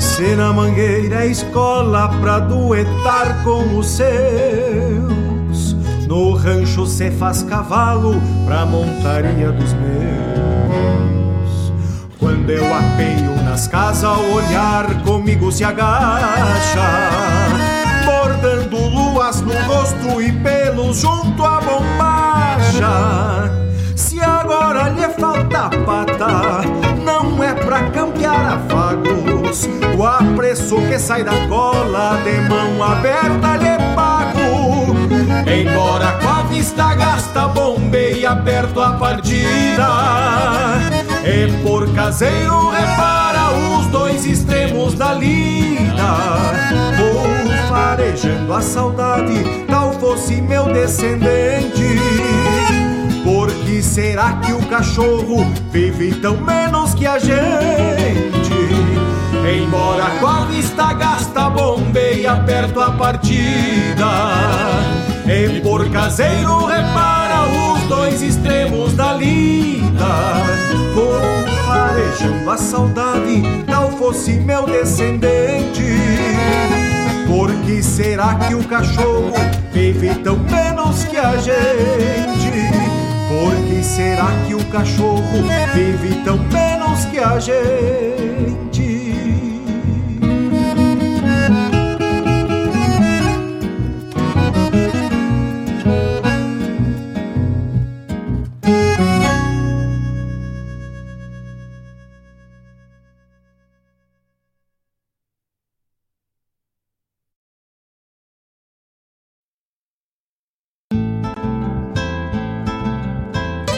Se na mangueira é escola pra duetar com os seus, no rancho se faz cavalo pra montaria dos meus. Quando eu apeio nas casas, o olhar comigo se agacha bordando luas no rosto e pelos junto à bombacha. Se agora lhe falta pata, não é pra campear a. O apreço que sai da cola de mão aberta lhe pago. Embora com a vista gasta, bombeia perto a partida. E por caseiro repara os dois extremos da lida Farejando a saudade, tal fosse meu descendente. Por que será que o cachorro vive tão menos que a gente? Embora com a vista gasta, bombeia perto a partida. E por caseiro repara os dois extremos da lida. Vou farejando a saudade, tal fosse meu descendente. Por que será que o cachorro vive tão menos que a gente? Por que será que o cachorro vive tão menos que a gente?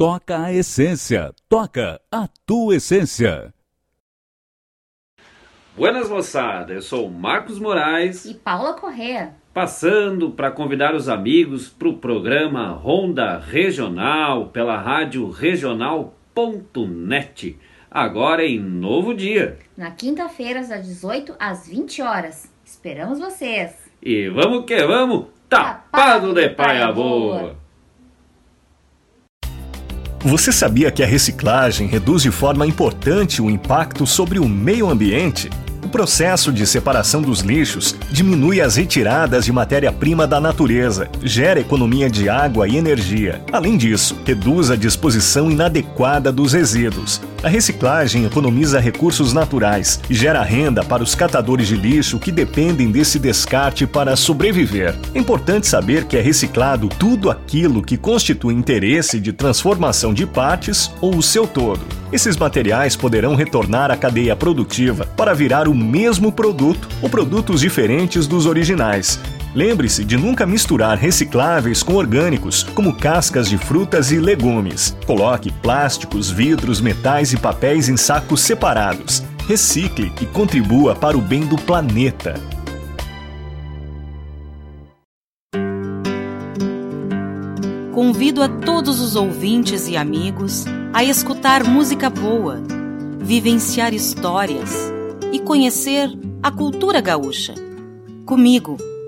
Toca a essência, toca a tua essência. Buenas moçada, eu sou Marcos Moraes e Paula Correa, passando para convidar os amigos para o programa Ronda Regional pela rádio regional.net, agora em novo dia. Na quinta-feira, das 18 às 20 horas. Esperamos vocês. E vamos que vamos, tapado de paia boa. Você sabia que a reciclagem reduz de forma importante o impacto sobre o meio ambiente? O processo de separação dos lixos diminui as retiradas de matéria-prima da natureza, gera economia de água e energia. Além disso, reduz a disposição inadequada dos resíduos. A reciclagem economiza recursos naturais e gera renda para os catadores de lixo que dependem desse descarte para sobreviver. É importante saber que é reciclado tudo aquilo que constitui interesse de transformação de partes ou o seu todo. Esses materiais poderão retornar à cadeia produtiva para virar o mesmo produto ou produtos diferentes dos originais. Lembre-se de nunca misturar recicláveis com orgânicos, como cascas de frutas e legumes. Coloque plásticos, vidros, metais e papéis em sacos separados. Recicle e contribua para o bem do planeta. Convido a todos os ouvintes e amigos a escutar música boa, vivenciar histórias e conhecer a cultura gaúcha. Comigo,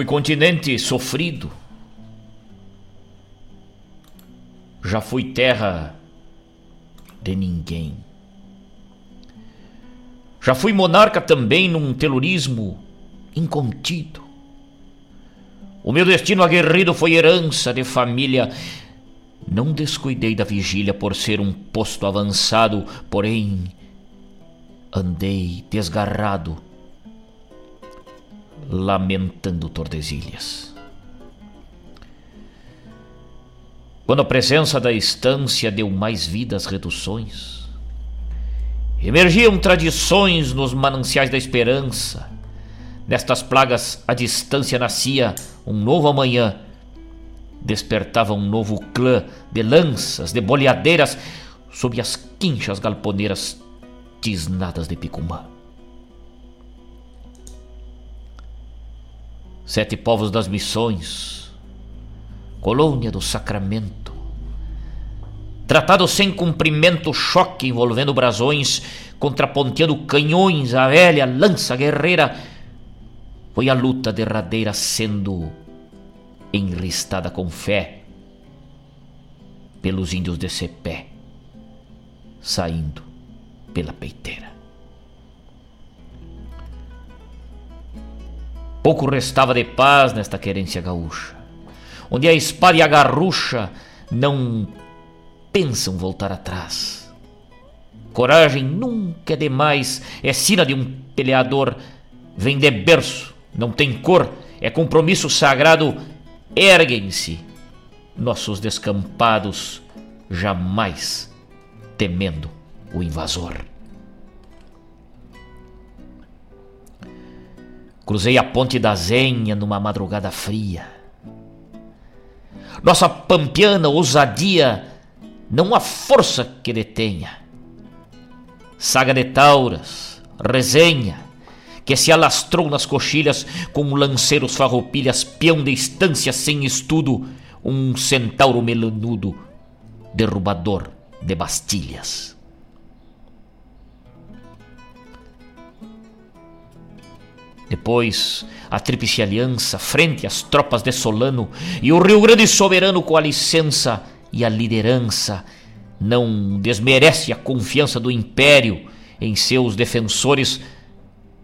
Fui continente sofrido. Já fui terra de ninguém. Já fui monarca também num telurismo incontido. O meu destino aguerrido foi herança de família. Não descuidei da vigília por ser um posto avançado, porém andei desgarrado lamentando Tordesilhas. Quando a presença da estância deu mais vida às reduções, emergiam tradições nos mananciais da esperança, Nestas plagas a distância nascia um novo amanhã. Despertava um novo clã de lanças, de boleadeiras, sob as quinchas galponeiras tisnadas de picumã. Sete povos das missões, colônia do sacramento, tratado sem cumprimento, choque envolvendo brasões, contraponteando canhões, a velha lança guerreira, foi a luta derradeira sendo enristada com fé pelos índios de Cepé, saindo pela peiteira. Pouco restava de paz nesta querência gaúcha, onde a espada e a garrucha não pensam voltar atrás. Coragem nunca é demais, é sina de um peleador, vem de berço, não tem cor, é compromisso sagrado, erguem-se nossos descampados, jamais temendo o invasor. Cruzei a ponte da Zenha numa madrugada fria. Nossa pampiana ousadia não há força que detenha. Saga de Tauras, resenha, que se alastrou nas coxilhas com lanceiros farroupilhas, peão de estância sem estudo, um centauro melanudo, derrubador de bastilhas. Depois, a Tríplice Aliança, frente às tropas de Solano, e o Rio Grande soberano com a licença e a liderança, não desmerece a confiança do Império em seus defensores.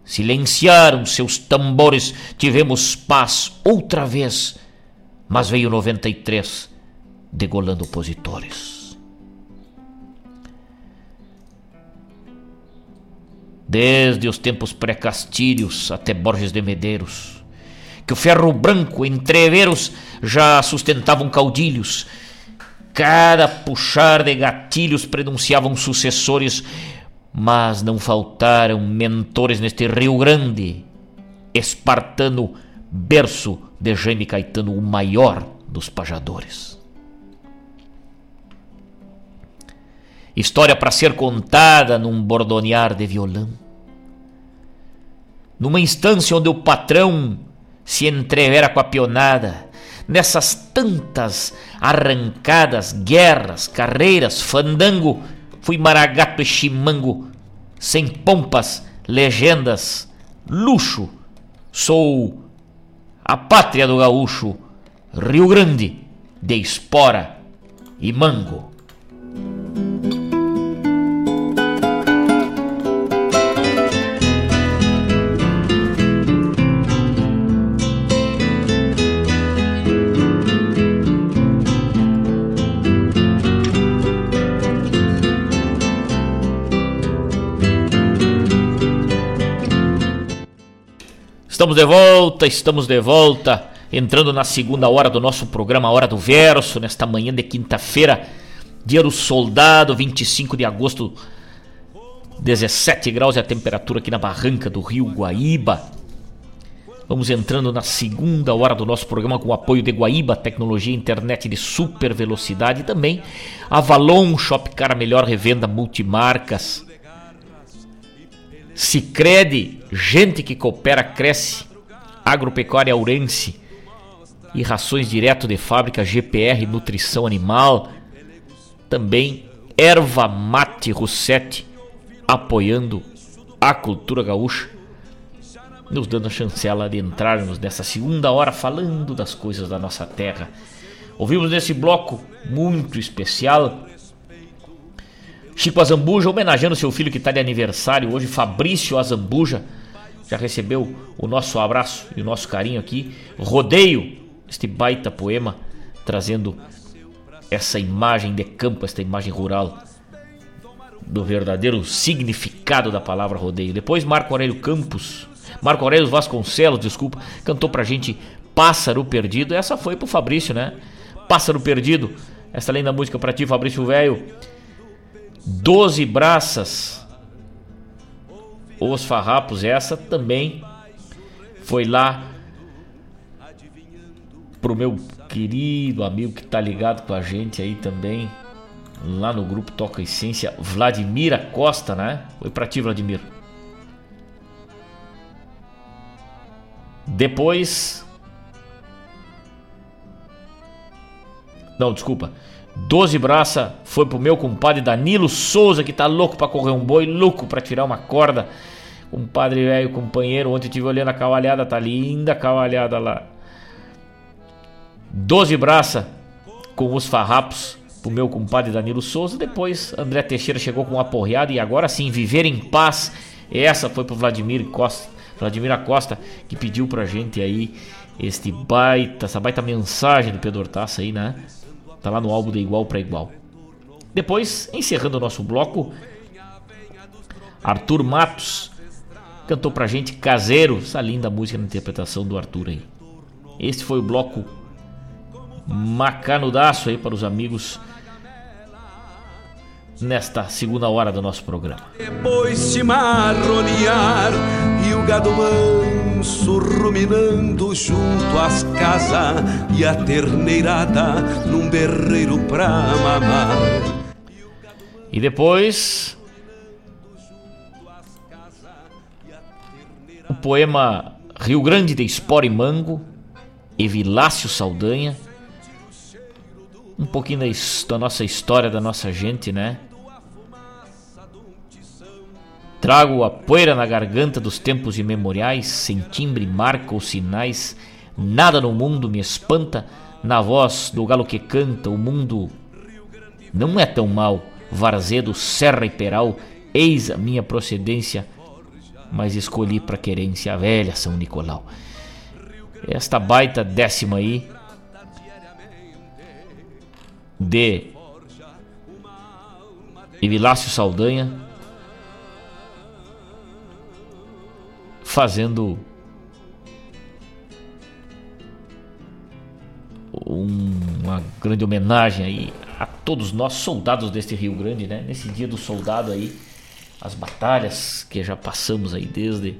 Silenciaram seus tambores, tivemos paz outra vez, mas veio 93 degolando opositores. Desde os tempos pré-castilhos até Borges de Medeiros, que o ferro branco entreveros já sustentavam caudilhos, cada puxar de gatilhos prenunciavam sucessores, mas não faltaram mentores neste Rio Grande, espartano, berço de Jaime Caetano, o maior dos pajadores. História para ser contada num bordonear de violão. Numa instância onde o patrão se entrevera com a pionada, nessas tantas arrancadas, guerras, carreiras, fandango, fui maragato e chimango, sem pompas, legendas, luxo, sou a pátria do gaúcho, Rio Grande, de espora e mango. Estamos de volta, estamos de volta, entrando na segunda hora do nosso programa Hora do Verso, nesta manhã de quinta-feira, dia do soldado, 25 de agosto, 17 graus é a temperatura aqui na barranca do Rio Guaíba. Vamos entrando na segunda hora do nosso programa com o apoio de Guaíba, tecnologia internet de super velocidade e também Avalon Shopcar, melhor revenda multimarcas. Sicredi, gente que coopera cresce. Agropecuária Aurense e rações direto de fábrica GPR Nutrição Animal. Também Erva Mate Rossetti apoiando a cultura gaúcha, nos dando a chancela de entrarmos nessa segunda hora falando das coisas da nossa terra. Ouvimos nesse bloco muito especial Chico Azambuja homenageando seu filho que está de aniversário hoje, Fabrício Azambuja. Já recebeu o nosso abraço e o nosso carinho aqui. Rodeio, este baita poema, trazendo essa imagem de campo, esta imagem rural do verdadeiro significado da palavra rodeio. Depois Marco Aurélio Campos, Marco Aurélio Vasconcelos, desculpa, cantou pra gente Pássaro Perdido. Essa foi pro Fabrício, né? Pássaro Perdido. Essa linda música pra ti, Fabrício Velho. Doze braças. Os farrapos, essa também foi lá pro meu querido amigo que tá ligado com a gente aí também, lá no grupo Toca Essência, Vladimir Costa, né? Foi pra ti, Vladimir. Depois. Não, desculpa. Doze braça foi pro meu compadre Danilo Souza, que tá louco pra correr um boi, louco pra tirar uma corda. Compadre velho, companheiro. Ontem tive olhando a cavalhada, tá linda a cavalhada lá. Doze braça com os farrapos pro meu compadre Danilo Souza. Depois André Teixeira chegou com uma porreada e agora sim, viver em paz. Essa foi pro Vladimir Costa, Vladimir Costa, que pediu pra gente aí este baita, essa baita mensagem do Pedro Hortaça aí, né? Tá lá no álbum de igual para igual. Depois, encerrando o nosso bloco, Arthur Matos cantou pra gente Caseiro, essa linda música na interpretação do Arthur aí. Este foi o bloco macanudaço aí para os amigos nesta segunda hora do nosso programa. Depois se marronear e o gado manso ruminando junto às casas e a terneirada num berreiro pra mamar. E depois o poema Rio Grande de Espora e Mango, Evilácio Saldanha. Um pouquinho da, da nossa história, da nossa gente, né? Trago a poeira na garganta dos tempos imemoriais, sem timbre, marca ou sinais. Nada no mundo me espanta, na voz do galo que canta, o mundo não é tão mal. Varzedo, Serra e Peral, eis a minha procedência, mas escolhi para querência a velha São Nicolau. Esta baita décima aí de Evilácio Saldanha fazendo uma grande homenagem aí a todos nós soldados deste Rio Grande, né? Nesse dia do soldado aí, as batalhas que já passamos aí desde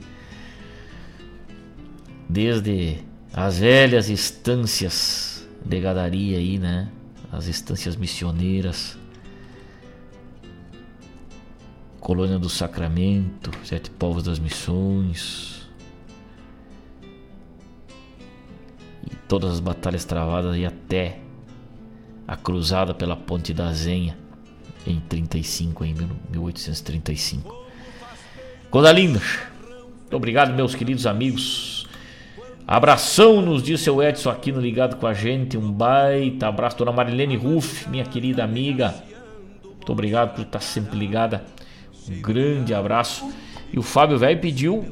desde as velhas estâncias de gadaria aí, né? As estâncias missioneiras, Colônia do Sacramento, Sete Povos das Missões. E todas as batalhas travadas e até a cruzada pela Ponte da Zenha em 35, em 1835. Coisa. Muito obrigado, meus queridos amigos. Abração, nos diz seu Edson aqui no Ligado com a gente. Um baita abraço, dona Marilene Ruff, minha querida amiga. Muito obrigado por estar sempre ligada um grande abraço. E o Fábio Velho pediu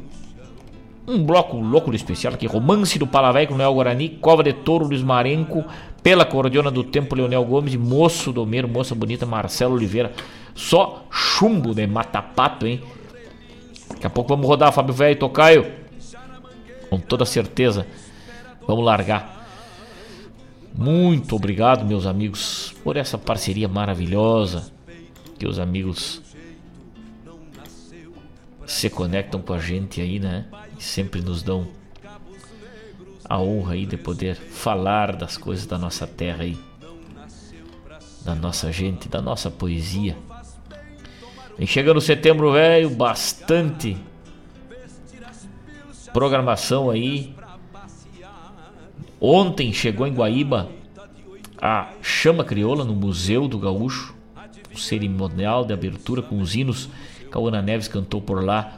um bloco louco do especial aqui: Romance do Palavei com Leonel Guarani, Cova de Touro Luiz Marenco, Pela Cordiona do Tempo Leonel Gomes Moço Domeiro, Moça Bonita Marcelo Oliveira. Só chumbo de mata-pato, hein? Daqui a pouco vamos rodar, Fábio Velho e Tocaio. Com toda certeza. Vamos largar. Muito obrigado, meus amigos, por essa parceria maravilhosa que os amigos se conectam com a gente aí, né? E sempre nos dão a honra aí de poder falar das coisas da nossa terra aí, da nossa gente, da nossa poesia. Vem chegando setembro velho, bastante programação aí. Ontem chegou em Guaíba a Chama Crioula no Museu do Gaúcho, o cerimonial de abertura com os hinos Cauana Neves cantou por lá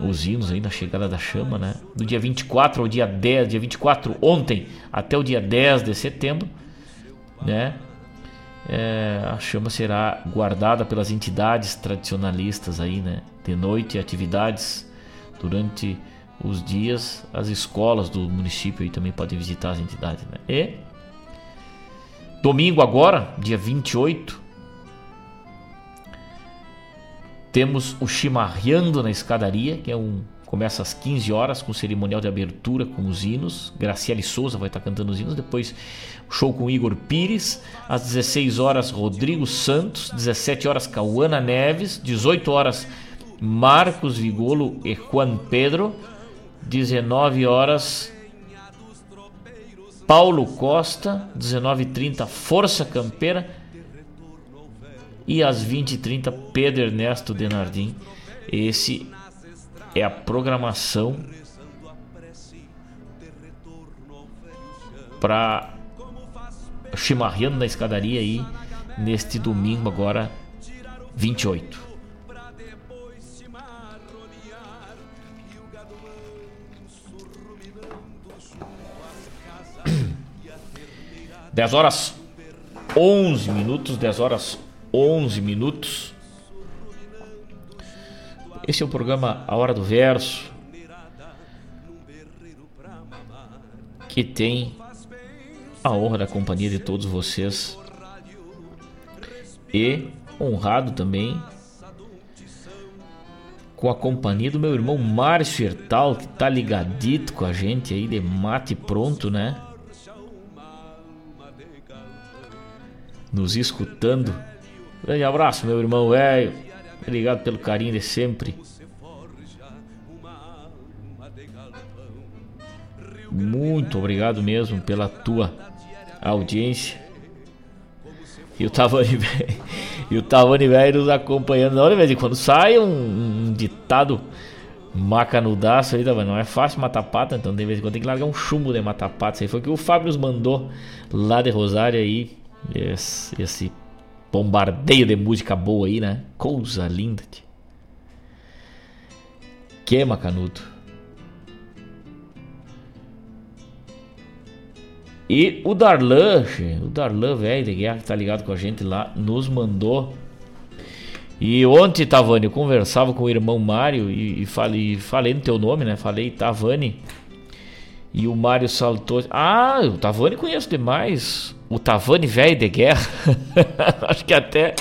os hinos aí na chegada da chama, né? Do dia 24 ao dia 10, dia 24 ontem até o dia 10 de setembro, né? É, a chama será guardada pelas entidades tradicionalistas aí, né? De noite, atividades durante os dias, as escolas do município aí também podem visitar as entidades, né? E domingo agora, dia 28, Temos o Chimarreando na Escadaria, que é um começa às 15 horas com o cerimonial de abertura com os hinos. Graciele Souza vai estar cantando os hinos. Depois, show com Igor Pires. Às 16 horas, Rodrigo Santos. 17 horas, Cauana Neves. 18 horas, Marcos Vigolo e Juan Pedro. 19 horas Paulo Costa, 19h30 Força Campeira e às 20h30 Pedro Ernesto Denardim. Esse é a programação para chimarrando na escadaria aí neste domingo agora 28. 10 *coughs* horas 11 minutos, 10 horas 11 minutos. Esse é o programa A Hora do Verso, que tem a honra da companhia de todos vocês e honrado também com a companhia do meu irmão Márcio Hertal, que tá ligadito com a gente aí de mate pronto, né? nos escutando. Grande abraço, meu irmão velho. Obrigado pelo carinho de sempre. Muito obrigado mesmo pela tua audiência. E o Tavani *laughs* velho, e o Tavani velho nos acompanhando. Vez em quando sai um, um ditado macanudaço aí, Tavani. Não é fácil matar pata, então de vez em quando tem que largar um chumbo de matar pata. Isso aí foi o que o Fábio nos mandou lá de Rosário aí esse, esse bombardeio de música boa aí, né? Coisa linda. Tia. Que macanudo. E o Darlan, o Darlan, velho de guerra que tá ligado com a gente lá, nos mandou. E ontem, Tavani, eu conversava com o irmão Mário e, e, falei, falei no teu nome, né? Falei, Tavani. E o Mário saltou. Ah, o Tavani conheço demais o Tavani velho de guerra. *laughs* acho que até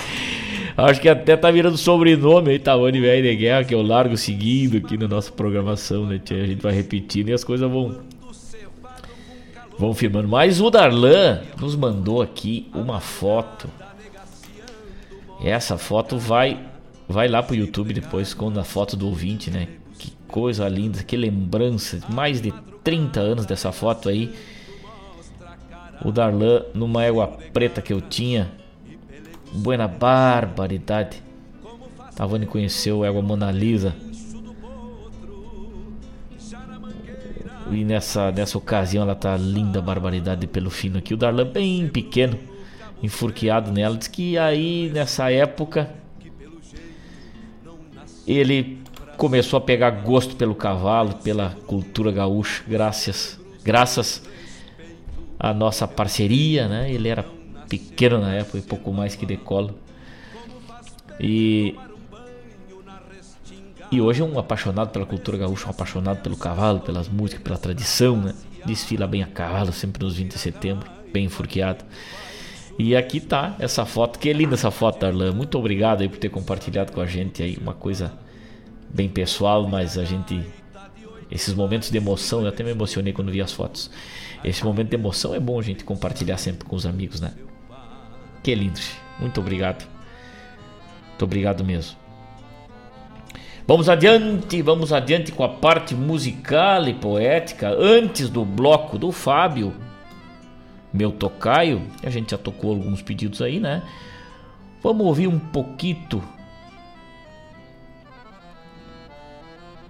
acho que até tá virando sobrenome aí, Tavani velho de guerra, que eu largo seguindo aqui na nossa programação, né? A gente vai repetindo e as coisas vão vão firmando. Mas o Darlan nos mandou aqui uma foto. Essa foto vai vai lá pro YouTube depois com a foto do ouvinte, né? Que coisa linda, que lembrança, mais de 30 anos dessa foto aí o Darlan numa égua preta que eu tinha. Buena barbaridade. Tavani conheceu a égua Mona Lisa. E nessa, nessa ocasião ela tá linda barbaridade pelo fino aqui. O Darlan bem pequeno, enfurqueado nela. Diz que aí nessa época ele começou a pegar gosto pelo cavalo, pela cultura gaúcha, graças graças a nossa parceria, né? Ele era pequeno na época e pouco mais que decola. E e hoje é um apaixonado pela cultura gaúcha, um apaixonado pelo cavalo, pelas músicas, pela tradição, né? Desfila bem a cavalo, sempre nos 20 de setembro, bem enforqueado. E aqui tá essa foto, que linda essa foto, Darlan. Muito obrigado aí por ter compartilhado com a gente aí uma coisa bem pessoal, mas a gente esses momentos de emoção, eu até me emocionei quando vi as fotos. Esse momento de emoção é bom a gente compartilhar sempre com os amigos, né? Que lindo. Muito obrigado. Muito obrigado mesmo. Vamos adiante, vamos adiante com a parte musical e poética. Antes do bloco do Fábio, meu tocaio, a gente já tocou alguns pedidos aí, né? Vamos ouvir um pouquinho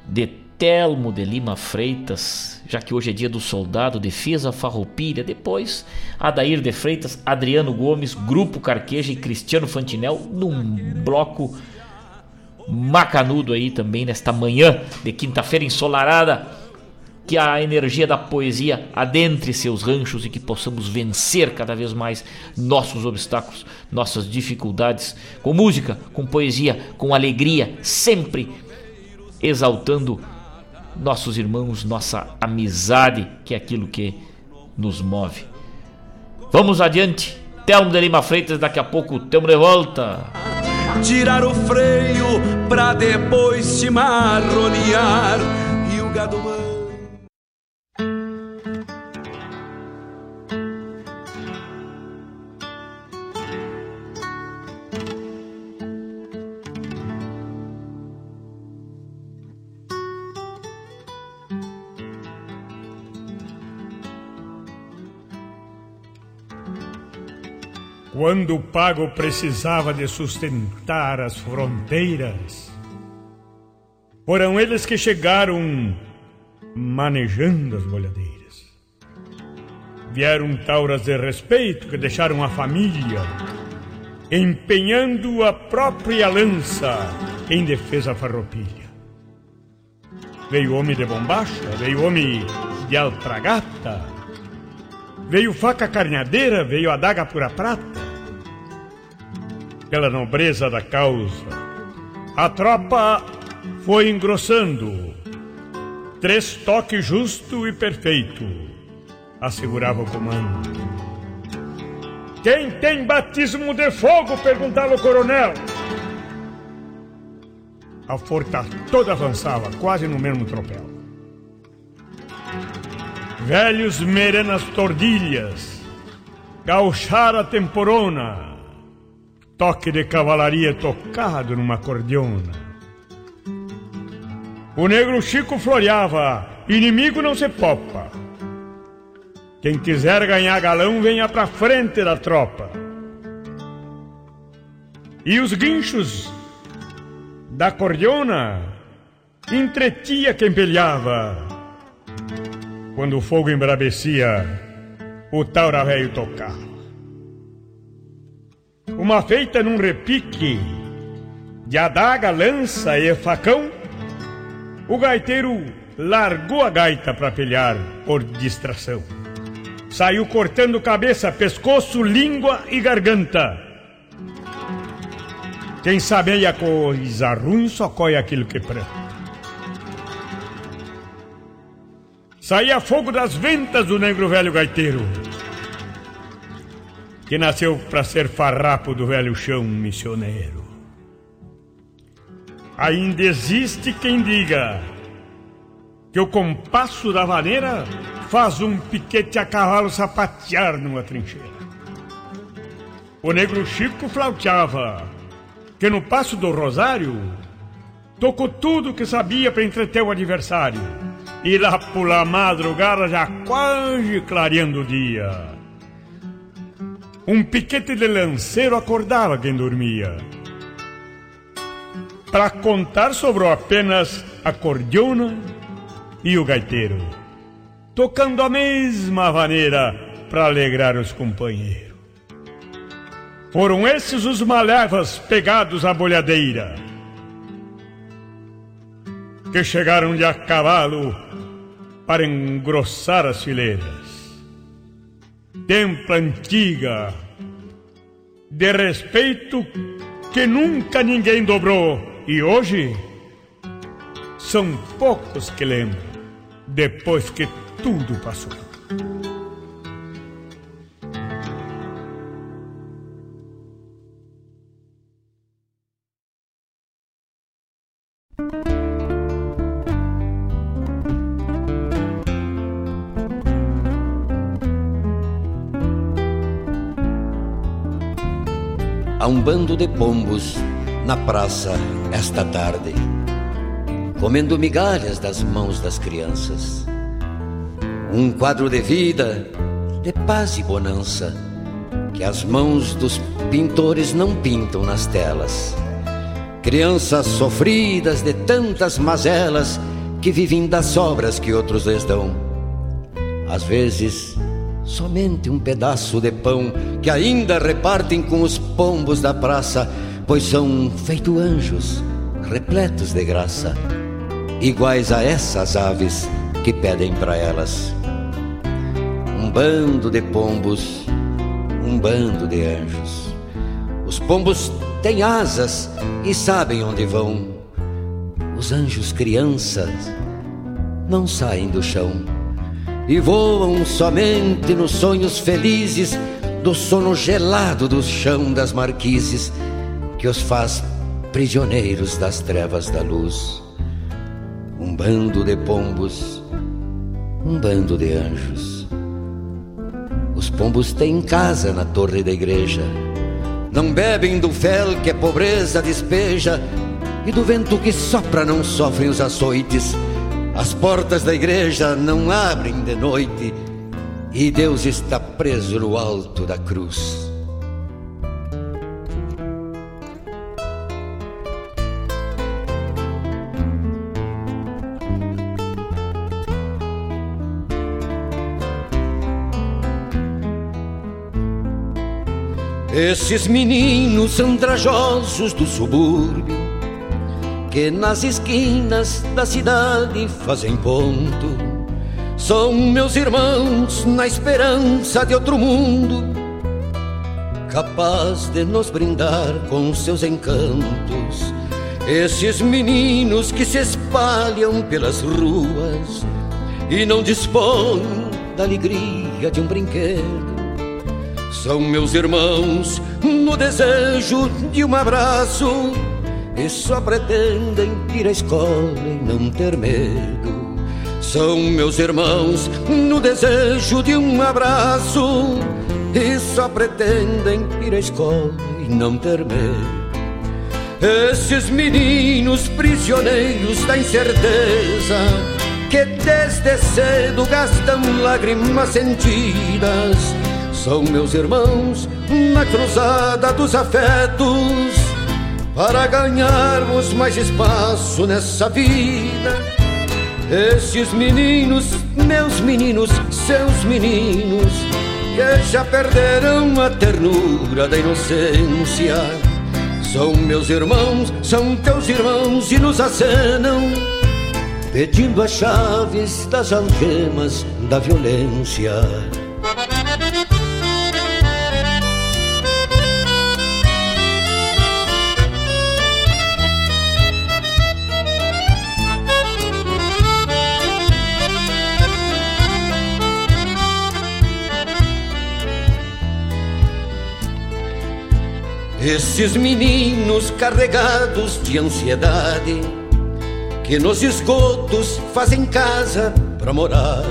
de Telmo de Lima Freitas, já que hoje é dia do soldado, Defesa Farroupilha, depois Adair de Freitas, Adriano Gomes, Grupo Carqueja e Cristiano Fantinel, num bloco macanudo aí também nesta manhã de quinta-feira ensolarada, que a energia da poesia adentre seus ranchos e que possamos vencer cada vez mais nossos obstáculos, nossas dificuldades, com música, com poesia, com alegria, sempre exaltando nossos irmãos, nossa amizade, que é aquilo que nos move. Vamos adiante. Telmo de Lima Freitas, daqui a pouco temos de volta. Tirar o freio pra depois te marronear e o gado quando o pago precisava de sustentar as fronteiras, foram eles que chegaram manejando as bolhadeiras. Vieram tauras de respeito que deixaram a família empenhando a própria lança em defesa farroupilha. Veio homem de bombacha, veio homem de alpragata, veio faca carneadeira, veio adaga pura prata. Pela nobreza da causa, a tropa foi engrossando. Três toques justo e perfeito assegurava o comando. Quem tem batismo de fogo? perguntava o coronel. A força toda avançava, quase no mesmo tropel. Velhos merenas tordilhas, gauchara temporona, toque de cavalaria tocado numa cordiona. O negro Chico floreava, inimigo não se popa. Quem quiser ganhar galão, venha pra frente da tropa. E os guinchos da cordiona entretia quem pelhava. Quando o fogo embrabecia, o taura velho tocava. Uma feita num repique de adaga, lança e facão, o gaiteiro largou a gaita para pelhar por distração. Saiu cortando cabeça, pescoço, língua e garganta. Quem sabe a coisa ruim só coi aquilo que presta. Saía fogo das ventas do negro velho gaiteiro, que nasceu para ser farrapo do velho chão missioneiro. Ainda existe quem diga que o compasso da vaneira faz um piquete a cavalo sapatear numa trincheira. O negro Chico flauteava, que no passo do rosário tocou tudo que sabia para entreter o adversário. E lá pela madrugada já quase clareando o dia. Um piquete de lanceiro acordava quem dormia. Para contar sobrou apenas a cordiona e o gaiteiro tocando a mesma maneira para alegrar os companheiros. Foram esses os malevas pegados à bolhadeira, que chegaram de a cavalo para engrossar as fileiras. Templa antiga, de respeito que nunca ninguém dobrou, e hoje são poucos que lembram, depois que tudo passou. Um bando de pombos na praça esta tarde, comendo migalhas das mãos das crianças um quadro de vida, de paz e bonança, que as mãos dos pintores não pintam nas telas. Crianças sofridas de tantas mazelas que vivem das obras que outros lhes dão. Às vezes, somente um pedaço de pão que ainda repartem com os pombos da praça, pois são feito anjos, repletos de graça, iguais a essas aves que pedem para elas um bando de pombos, um bando de anjos. Os pombos têm asas e sabem onde vão. Os anjos crianças não saem do chão e voam somente nos sonhos felizes do sono gelado do chão das marquises que os faz prisioneiros das trevas da luz. Um bando de pombos, um bando de anjos os pombos têm casa na torre da igreja. Não bebem do fel que a pobreza despeja, e do vento que sopra não sofrem os açoites. As portas da igreja não abrem de noite e Deus está preso no alto da cruz. Esses meninos andrajosos do subúrbio que nas esquinas da cidade fazem ponto são meus irmãos na esperança de outro mundo capaz de nos brindar com seus encantos. Esses meninos que se espalham pelas ruas e não dispõem da alegria de um brinquedo. São meus irmãos no desejo de um abraço e só pretendem ir à escola e não ter medo. São meus irmãos no desejo de um abraço e só pretendem ir à escola e não ter medo. Esses meninos prisioneiros da incerteza que desde cedo gastam lágrimas sentidas são meus irmãos na cruzada dos afetos para ganharmos mais espaço nessa vida. Esses meninos, meus meninos, seus meninos que já perderam a ternura da inocência. São meus irmãos, são teus irmãos e nos acenam, pedindo as chaves das algemas da violência. Esses meninos carregados de ansiedade que nos esgotos fazem casa para morar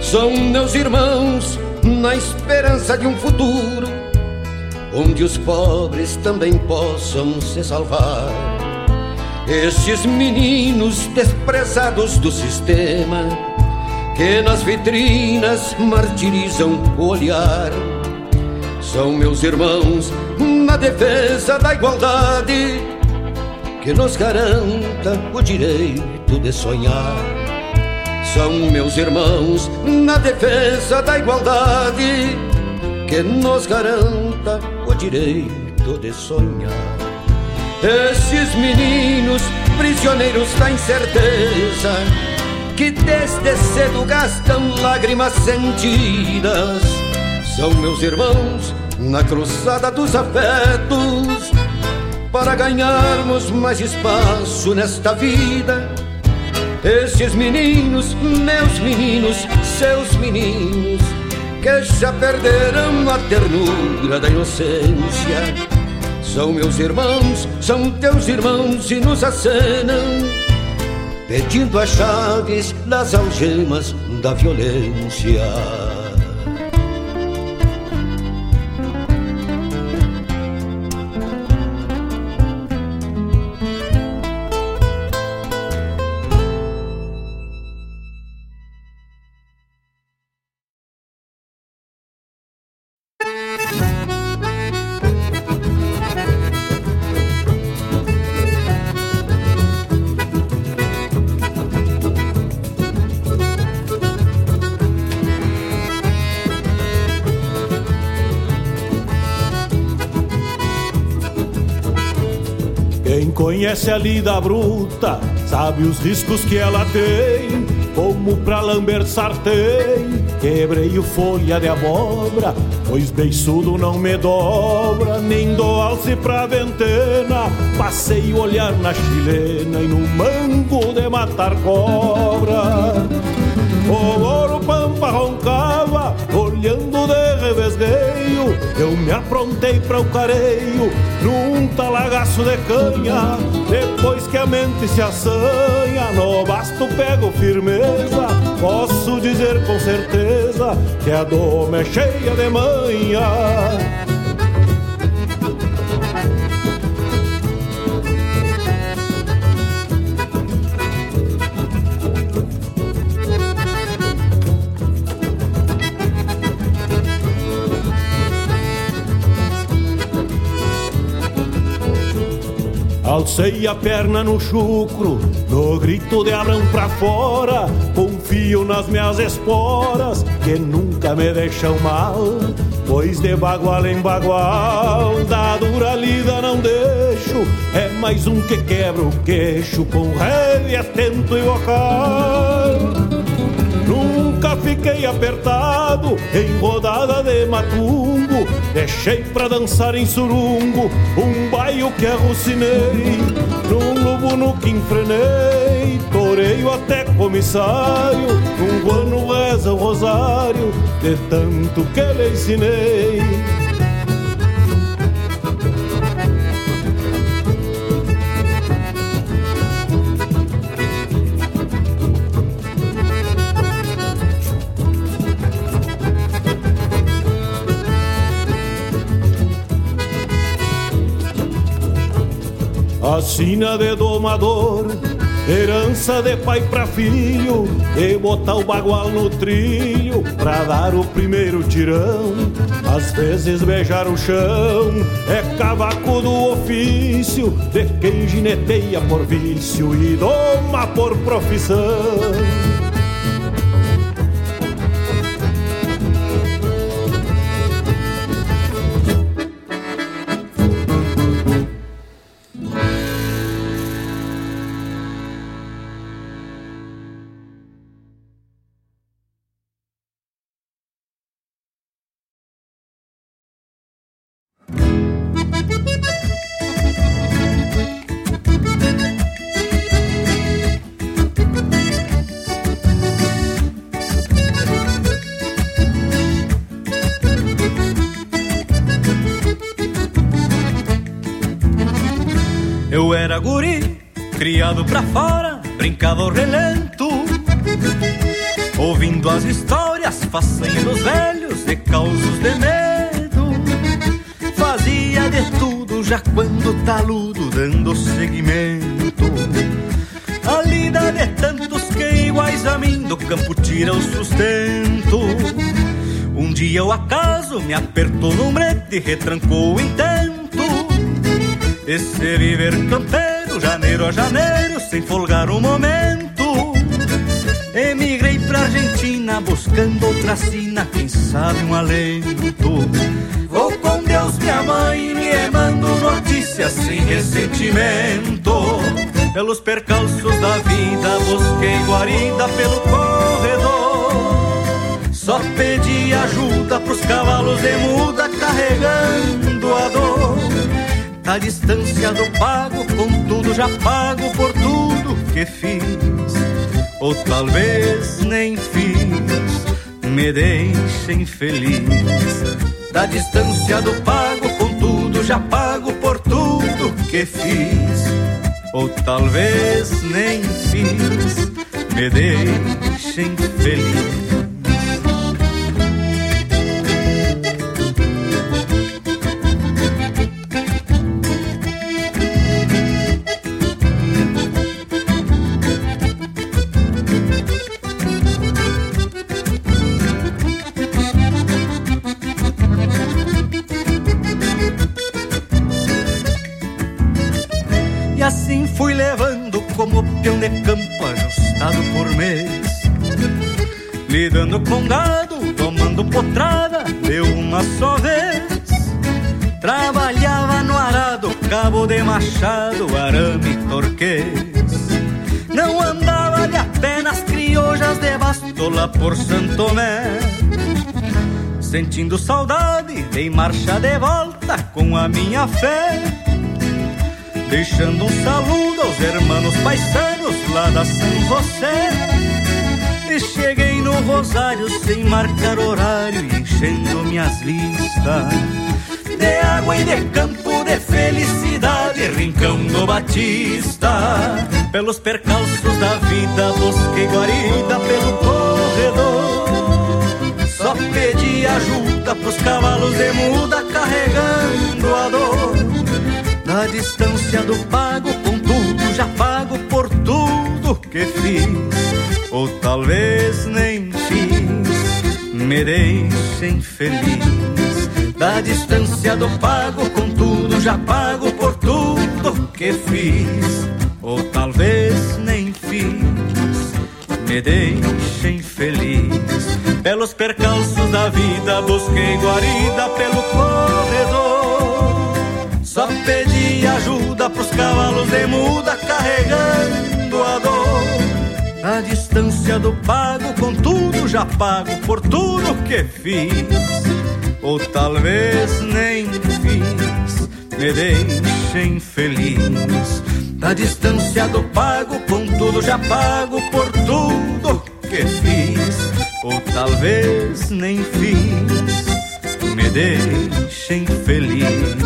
são meus irmãos na esperança de um futuro onde os pobres também possam se salvar. Esses meninos desprezados do sistema que nas vitrinas martirizam o olhar são meus irmãos na defesa da igualdade que nos garanta o direito de sonhar. São meus irmãos na defesa da igualdade que nos garanta o direito de sonhar. Esses meninos prisioneiros da incerteza que desde cedo gastam lágrimas sentidas são meus irmãos na cruzada dos afetos para ganharmos mais espaço nesta vida. Esses meninos, meus meninos, seus meninos, que já perderam a ternura da inocência. São meus irmãos, são teus irmãos e nos acenam, pedindo as chaves das algemas da violência. Conhece a lida bruta, sabe os riscos que ela tem. Como pra lamber sartém, quebrei o folha de abóbora, pois beiçudo não me dobra, nem dou alce pra ventena. Passei o olhar na chilena e no mango de matar cobra. O ouro pampa revesgueio. Eu me aprontei para o careio, num talagaço de canha. Depois que a mente se assanha, no basto pego firmeza. Posso dizer com certeza que a doma é cheia de manha. Alcei a perna no chucro, no grito de Abrão pra fora. Confio nas minhas esporas, que nunca me deixam mal. Pois de bagual em bagual, da dura lida não deixo. É mais um que quebra o queixo, com rédea atento e vocal. Fiquei apertado em rodada de matungo. Deixei pra dançar em surungo um baio que arrucinei Num lobo no que enfrenei, toreio até comissário. Um guano reza o rosário de tanto que lhe ensinei sina de domador, herança de pai pra filho, e botar o bagual no trilho pra dar o primeiro tirão. Às vezes beijar o chão é cavaco do ofício de quem gineteia por vício e doma por profissão. Criado pra fora, brincava ao relento Ouvindo as histórias, façanhas velhos e causos de medo. Fazia de tudo já quando taludo, dando seguimento. A lida de tantos que iguais a mim do campo tira o sustento. Um dia o acaso me apertou no brete e retrancou o intento. Esse viver campeiro, janeiro a janeiro, sem folgar um momento. Emigrei pra Argentina, buscando outra sina, quem sabe um alento. Vou com Deus, minha mãe, me mando notícias sem ressentimento. Pelos percalços da vida, busquei guarida pelo corredor. Só pedi ajuda pros cavalos de muda, carregando a dor. A distância do pago, contudo já pago por tudo que fiz. Ou talvez nem fiz, me deixem feliz. Da distância do pago, contudo já pago por tudo que fiz. Ou talvez nem fiz, me deixem feliz. Lidando com gado, tomando potrada de uma só vez. Trabalhava no arado, cabo de machado, arame torquês. Não andava de apenas criojas de bastola por Santo Tomé Sentindo saudade, dei marcha de volta com a minha fé. Deixando um saludo aos hermanos paisanos lá da São José. E cheguei no Rosário sem marcar horário enchendo minhas listas. De água e de campo, de felicidade, rincão do Batista. Pelos percalços da vida busquei guarida pelo corredor. Só pedi ajuda pros cavalos de muda carregando a dor. Da distância do pago, contudo já pago por tudo que fiz, ou talvez nem fiz, me deixem feliz. Da distância do pago, contudo já pago por tudo que fiz, talvez nem fiz, me deixem feliz. Pelos percalços da vida, busquei guarida pelo corredor. Só pedi ajuda pros cavalos de muda carregando a distância do pago, com tudo já pago por tudo que fiz. Ou talvez nem fiz, me deixem feliz. A distância do pago, com tudo já pago por tudo que fiz. Ou talvez nem fiz, me deixem feliz.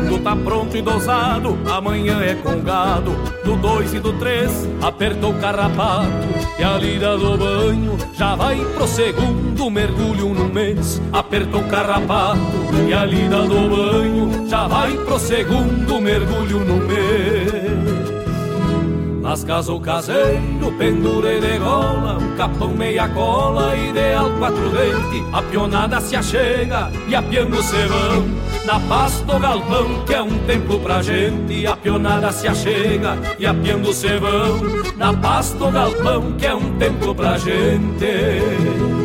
tá pronto e dosado, amanhã é com gado, do dois e do três, apertou o carrapato, e a lida do banho já vai pro segundo mergulho no mês. Apertou o carrapato e a lida do banho já vai pro segundo mergulho no mês. Nas casas o caseiro, pendura e degola, um capão meia cola, ideal quatro dente, a pionada se achega e apiando se vão. Na paz do galpão, que é um templo pra gente, a pionada se achega e apiando se vão. Na paz do galpão, que é um templo pra gente.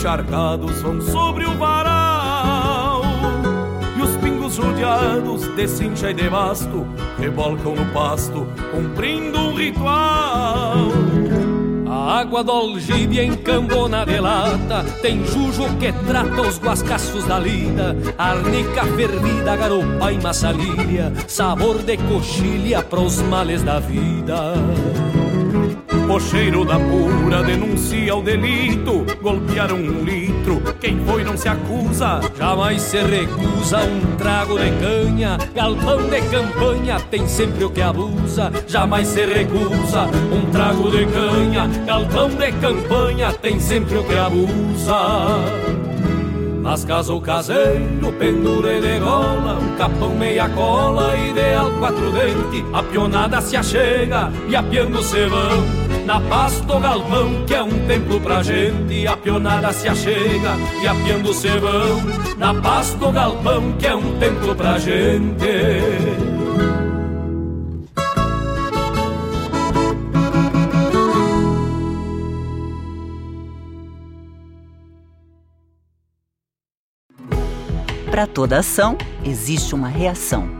Encharcados vão sobre o varal. E os pingos rodeados de cincha e de basto Rebolcam no pasto, cumprindo um ritual. A água do algíbia encambona de lata Tem jujo que trata os guascaços da lida. Arnica fervida, garopa e massalilha Sabor de coxilha pros males da vida o cheiro da pura denuncia o delito. Golpearam um litro, quem foi não se acusa. Jamais se recusa um trago de canha. Galpão de campanha tem sempre o que abusa. Jamais se recusa um trago de canha. Galpão de campanha tem sempre o que abusa. Nas casas o caseiro, pendura e degola, um capão meia cola, ideal quatro dente, a pionada se achega e apiando se vão. Na paz do galpão, que é um templo pra gente, a pionada se achega e apiando se vão. Na paz do galpão, que é um templo pra gente. Para toda ação, existe uma reação.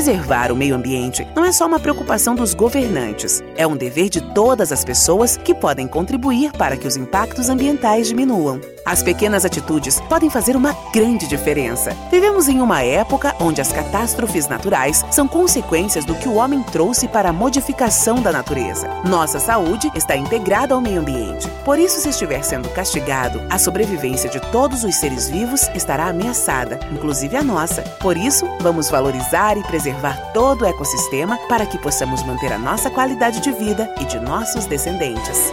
Preservar o meio ambiente não é só uma preocupação dos governantes, é um dever de todas as pessoas que podem contribuir para que os impactos ambientais diminuam. As pequenas atitudes podem fazer uma grande diferença. Vivemos em uma época onde as catástrofes naturais são consequências do que o homem trouxe para a modificação da natureza. Nossa saúde está integrada ao meio ambiente. Por isso, se estiver sendo castigado, a sobrevivência de todos os seres vivos estará ameaçada, inclusive a nossa. Por isso, vamos valorizar e preservar todo o ecossistema para que possamos manter a nossa qualidade de vida e de nossos descendentes.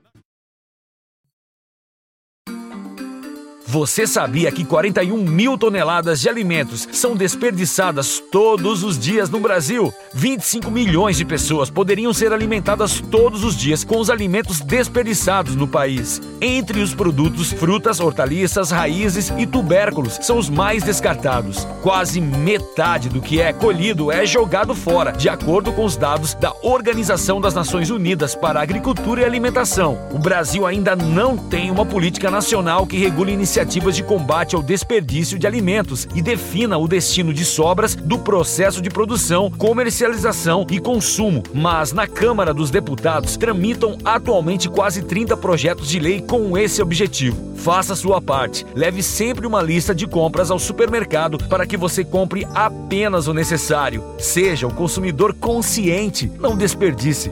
Você sabia que 41 mil toneladas de alimentos são desperdiçadas todos os dias no Brasil? 25 milhões de pessoas poderiam ser alimentadas todos os dias com os alimentos desperdiçados no país. Entre os produtos, frutas, hortaliças, raízes e tubérculos são os mais descartados. Quase metade do que é colhido é jogado fora, de acordo com os dados da Organização das Nações Unidas para a Agricultura e Alimentação. O Brasil ainda não tem uma política nacional que regule iniciativas iniciativas de combate ao desperdício de alimentos e defina o destino de sobras do processo de produção, comercialização e consumo. Mas na Câmara dos Deputados tramitam atualmente quase 30 projetos de lei com esse objetivo. Faça sua parte. Leve sempre uma lista de compras ao supermercado para que você compre apenas o necessário. Seja o consumidor consciente, não desperdice.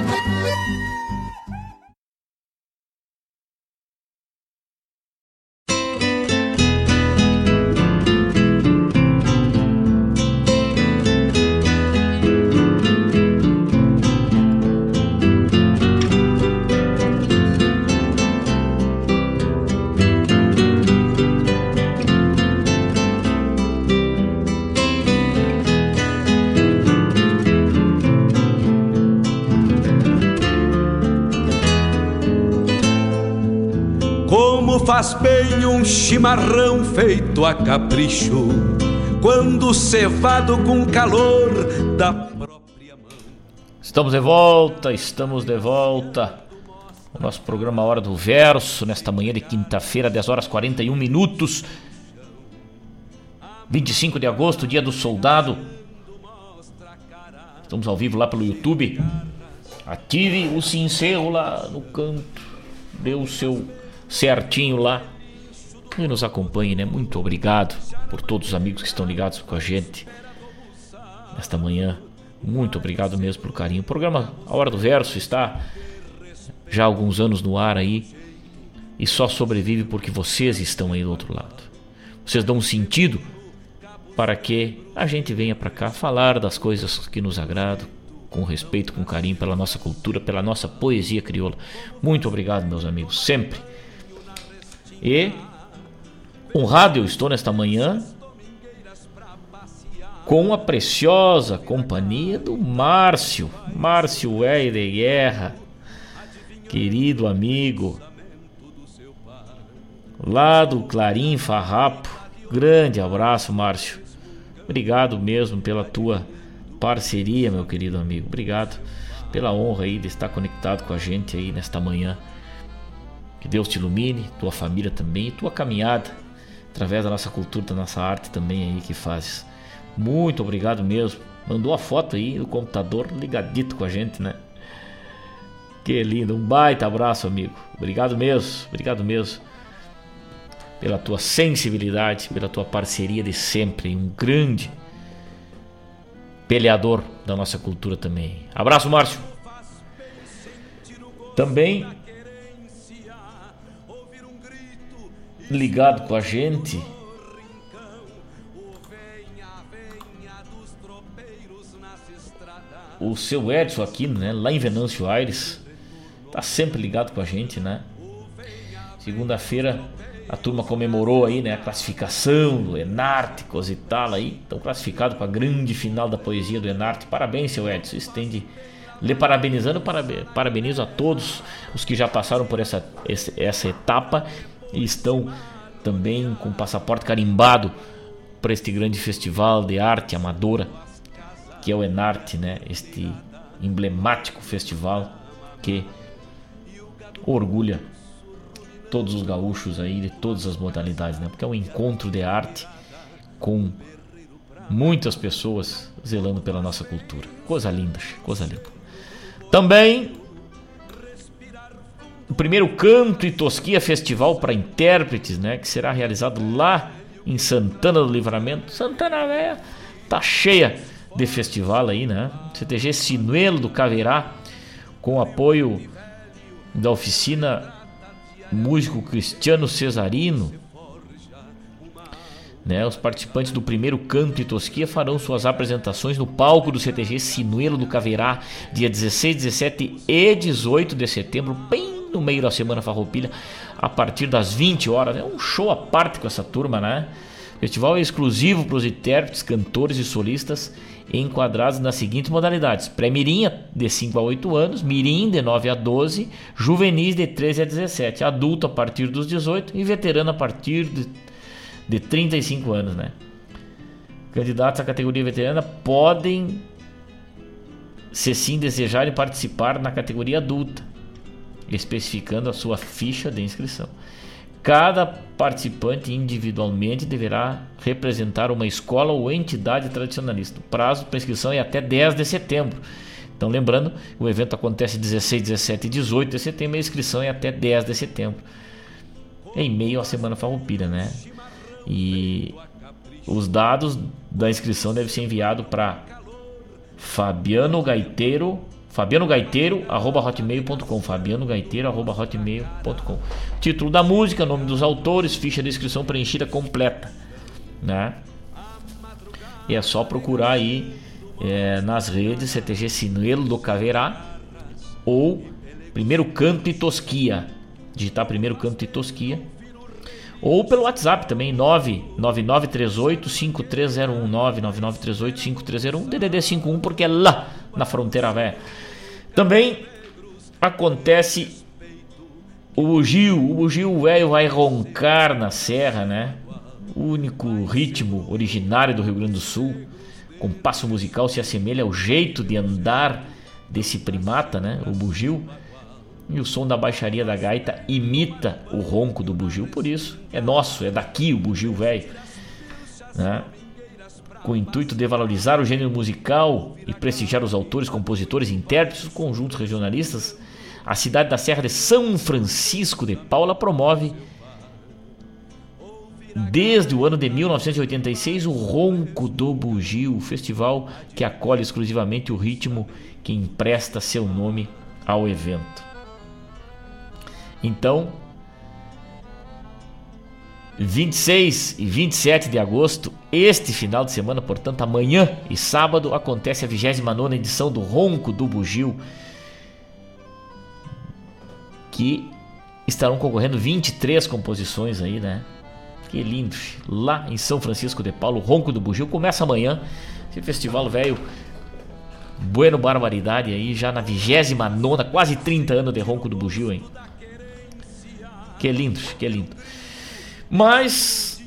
Bem um chimarrão feito a capricho, quando cevado com calor da própria mão. Estamos de volta, estamos de volta. O nosso programa Hora do Verso, nesta manhã de quinta-feira, 10 horas 41 minutos. 25 de agosto, dia do soldado. Estamos ao vivo lá pelo YouTube. Ative o sincero lá no canto. Dê o seu certinho lá. E nos acompanhe, né? Muito obrigado por todos os amigos que estão ligados com a gente nesta manhã. Muito obrigado mesmo pelo carinho. O programa A Hora do Verso está já há alguns anos no ar aí e só sobrevive porque vocês estão aí do outro lado. Vocês dão um sentido para que a gente venha para cá falar das coisas que nos agradam, com respeito, com carinho pela nossa cultura, pela nossa poesia crioula. Muito obrigado, meus amigos, sempre. E honrado eu estou nesta manhã com a preciosa companhia do Márcio, Márcio Weir de Guerra, querido amigo, lá do Clarim Farrapo. Grande abraço, Márcio. Obrigado mesmo pela tua parceria, meu querido amigo. Obrigado pela honra aí de estar conectado com a gente aí nesta manhã. Que Deus te ilumine, tua família também tua caminhada através da nossa cultura, da nossa arte também aí que fazes. Muito obrigado mesmo. Mandou a foto aí do computador ligadito com a gente, né? Que lindo, um baita abraço, amigo. Obrigado mesmo, obrigado mesmo pela tua sensibilidade, pela tua parceria de sempre. Um grande peleador da nossa cultura também. Abraço, Márcio. Também ligado com a gente. O seu Edson aqui, né, lá em Venâncio Aires, tá sempre ligado com a gente, né? Segunda-feira a turma comemorou aí, né, a classificação do Enarte, coisa e tal aí. Estão classificado com a grande final da poesia do Enarte. Parabéns, seu Edson. Estende lhe parabenizando, parabenizo a todos os que já passaram por essa, essa etapa e estão também com passaporte carimbado para este grande festival de arte amadora que é o Enarte, né? Este emblemático festival que orgulha todos os gaúchos aí de todas as modalidades, né? Porque é um encontro de arte com muitas pessoas zelando pela nossa cultura. Coisa linda, coisa linda. Também o primeiro Canto e Tosquia Festival para intérpretes, né, que será realizado lá em Santana do Livramento. Santana Velha tá cheia de festival aí, né? CTG Sinuelo do Caverá com apoio da oficina músico Cristiano Cesarino. Né, os participantes do primeiro Canto e Tosquia farão suas apresentações no palco do CTG Sinuelo do Caverá, dia 16, 17 e 18 de setembro, bem no meio da Semana Farroupilha, a partir das 20 horas. É um show à parte com essa turma, né? Festival é exclusivo para os intérpretes, cantores e solistas enquadrados nas seguintes modalidades: pré-mirim de 5 a 8 anos, mirim de 9 a 12, juvenis de 13 a 17, adulto a partir dos 18 e veterano a partir de, de 35 anos, né? Candidatos à categoria veterana podem, se sim desejarem, participar na categoria adulta, especificando a sua ficha de inscrição. Cada participante individualmente deverá representar uma escola ou entidade tradicionalista. O prazo para inscrição é até 10 de setembro. Então, lembrando, o evento acontece 16, 17 e 18 de setembro e a inscrição é até 10 de setembro. Em meio à Semana Farroupilha, né? E os dados da inscrição devem ser enviados para Fabiano Gaiteiro Fabiano Gaiteiro, arroba hotmail.com. Fabiano Gaiteiro, arroba hotmail.com. Título da música, nome dos autores, ficha de inscrição preenchida completa. Né? E é só procurar aí é, nas redes CTG Sinuelo do Caverá ou Primeiro Canto e Tosquia. Digitar Primeiro Canto e Tosquia. Ou pelo WhatsApp também, 99938 5301 99938 5301 DDD 51 porque é lá na fronteira velha. Também acontece O bugio, o bugio velho vai roncar na serra, né? O único ritmo originário do Rio Grande do Sul, com passo musical se assemelha ao jeito de andar desse primata, né? O bugio. E o som da baixaria da gaita imita o ronco do bugio, por isso é nosso, é daqui o bugio velho, né? Com o intuito de valorizar o gênero musical e prestigiar os autores, compositores, intérpretes, conjuntos regionalistas, a cidade da Serra de São Francisco de Paula promove desde o ano de 1986 o Ronco do Bugio, festival que acolhe exclusivamente o ritmo que empresta seu nome ao evento. Então, 26 e 27 de agosto, este final de semana, portanto, amanhã e sábado, acontece a 29 edição do Ronco do Bugio, que estarão concorrendo 23 composições aí, né? Que lindo! Lá em São Francisco de Paulo, Ronco do Bugio começa amanhã. Esse festival velho Bueno Barbaridade aí, já na 29, quase 30 anos de Ronco do Bugio, hein? Que lindo, que lindo. Mas,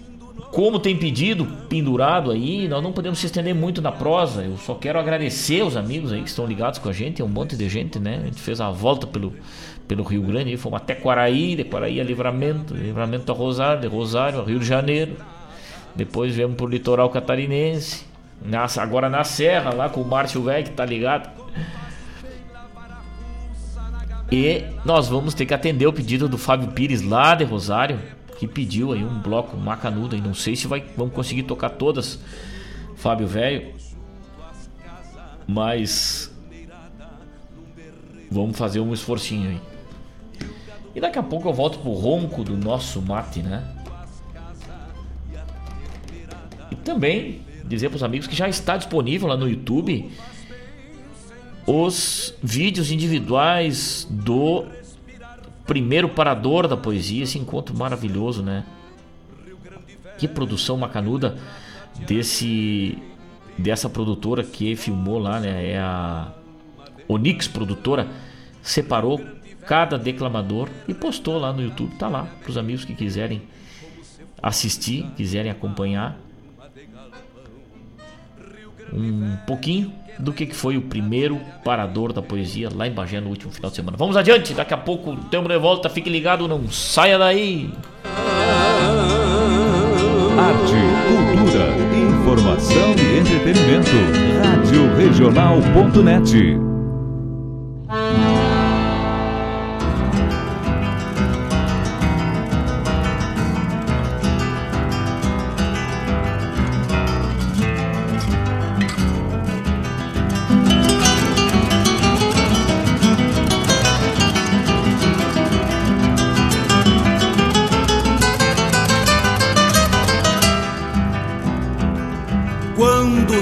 como tem pedido pendurado aí, nós não podemos se estender muito na prosa. Eu só quero agradecer os amigos aí que estão ligados com a gente. É um monte de gente, né? A gente fez a volta pelo, pelo Rio Grande, fomos até Quaraí, de Quaraí a Livramento, Livramento a Rosário, de Rosário a Rio de Janeiro. Depois viemos pro litoral catarinense. Agora na Serra, lá com o Márcio Velho, que tá ligado. E nós vamos ter que atender o pedido do Fábio Pires lá de Rosário, que pediu aí um bloco macanudo. E não sei se vai, vamos conseguir tocar todas, Fábio Velho. Mas vamos fazer um esforcinho aí. E daqui a pouco eu volto pro ronco do nosso mate, né? E também dizer para os amigos que já está disponível lá no YouTube os vídeos individuais do primeiro parador da poesia, esse encontro maravilhoso, né? Que produção macanuda desse dessa produtora que filmou lá, né? É a Onix produtora separou cada declamador e postou lá no YouTube, tá lá para os amigos que quiserem assistir, quiserem acompanhar um pouquinho do que foi o primeiro parador da poesia lá em Bagé no último final de semana. Vamos adiante, daqui a pouco temos de volta, fique ligado, não saia daí. Arte, cultura, informação e entretenimento. Rádio Regional.net.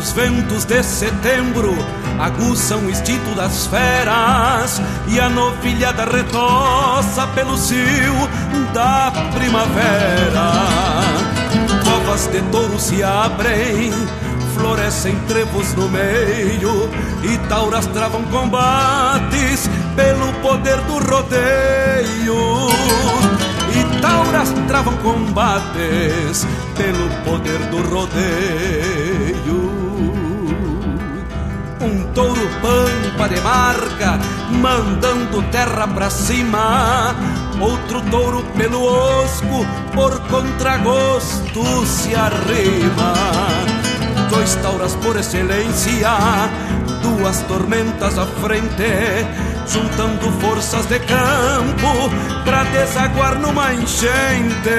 os ventos de setembro aguçam o instinto das feras e a novilhada retoça pelo cio da primavera. Covas de touro se abrem, florescem trevos no meio e tauras travam combates pelo poder do rodeio. E tauras travam combates pelo poder do rodeio. Touro pampa de marca, mandando terra pra cima. Outro touro pelo osco, por contragosto se arrima. Dois tauras por excelência, duas tormentas à frente, juntando forças de campo pra desaguar numa enchente.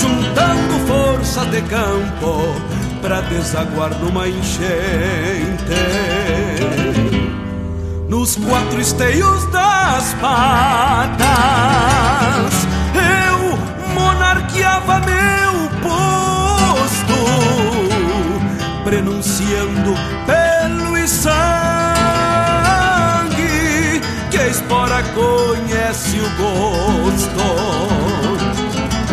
Juntando forças de campo pra desaguar numa enchente. Nos quatro esteios das patas, eu monarqueava meu posto, prenunciando pelo e sangue que a espora conhece o gosto.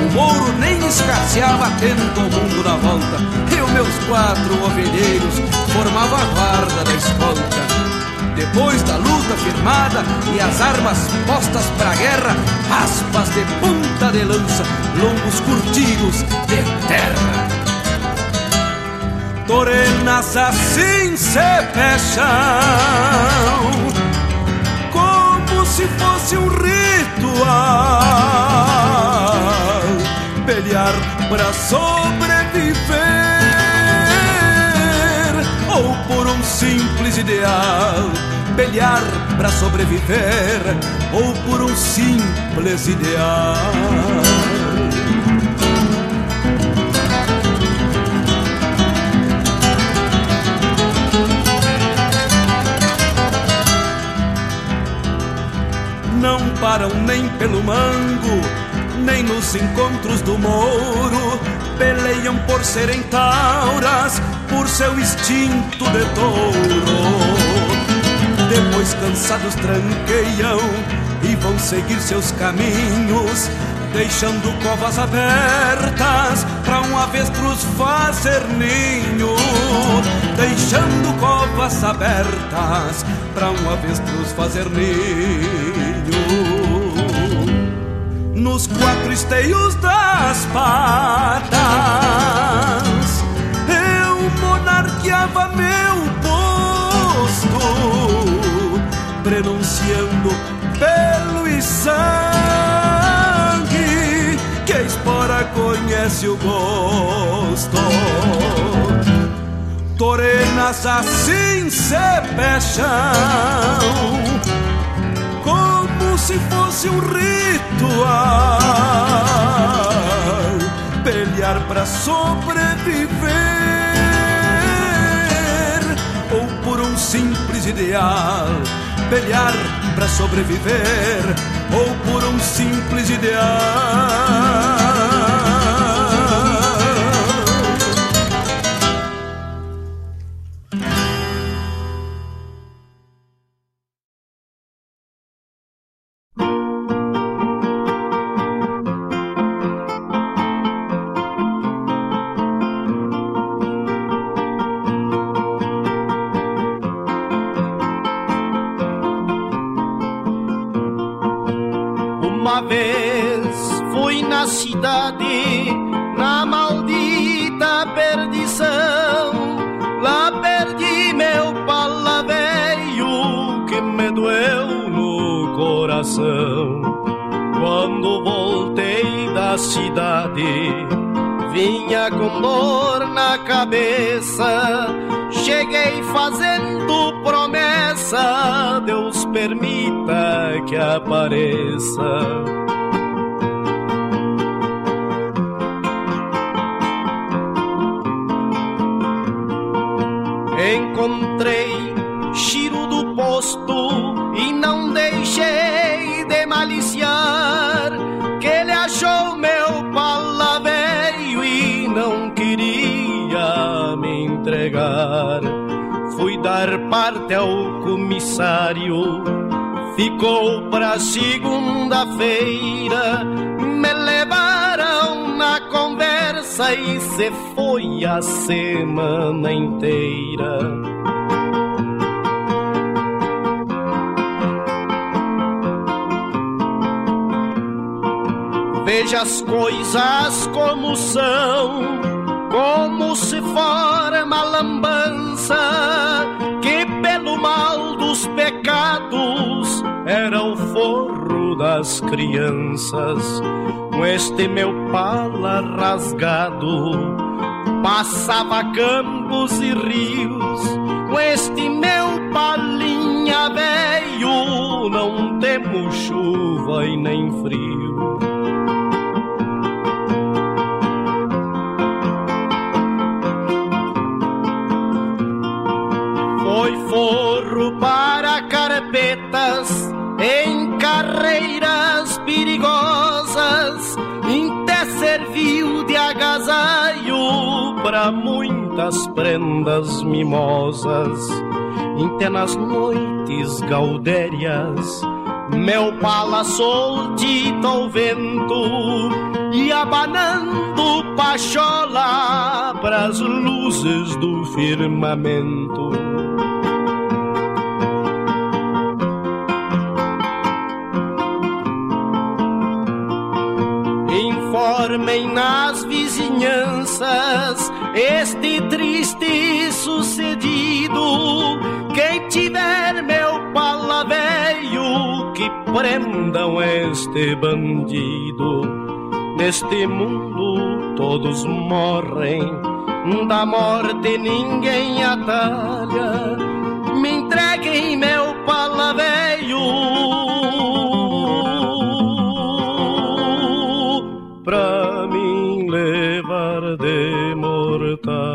O mouro nem escasseava tendo o mundo na volta meus quatro ovelheiros formavam a guarda da escolta. Depois da luta firmada e as armas postas pra guerra, aspas de ponta de lança, longos curtidos de terra. Torenas assim se fecham, como se fosse um ritual, pelear pra sobreviver simples ideal, pelear para sobreviver, ou por um simples ideal. Não param nem pelo mango, nem nos encontros do mouro, peleiam por serem tauras por seu instinto de touro. Depois cansados tranqueiam e vão seguir seus caminhos, deixando covas abertas para um avestruz fazer ninho. Deixando covas abertas para um avestruz fazer ninho. Nos quatro esteios das patas. Monarqueava meu posto, prenunciando pelo e sangue. Que a espora conhece o gosto. Torenas assim se fecham, se fosse um ritual, pelear para sobreviver simples ideal, pelear para sobreviver ou por um simples ideal. coração. Quando voltei da cidade, vinha com dor na cabeça. Cheguei fazendo promessa, Deus permita que apareça ficou pra segunda-feira. Me levaram na conversa e se foi a semana inteira. Veja as coisas como são, como se forma a das crianças. Com este meu pala rasgado, passava campos e rios. Com este meu palinha velho, não temos chuva e nem frio. Foi forro para carpetas em muitas prendas mimosas, intenas noites gaudérias, meu pala soltita ao vento e abanando pachola pras luzes do firmamento. Informem nas vizinhanças este triste sucedido. Quem tiver meu pala velho, que prendam este bandido. Neste mundo todos morrem, da morte ninguém atalha. Me entreguem meu pala Uh,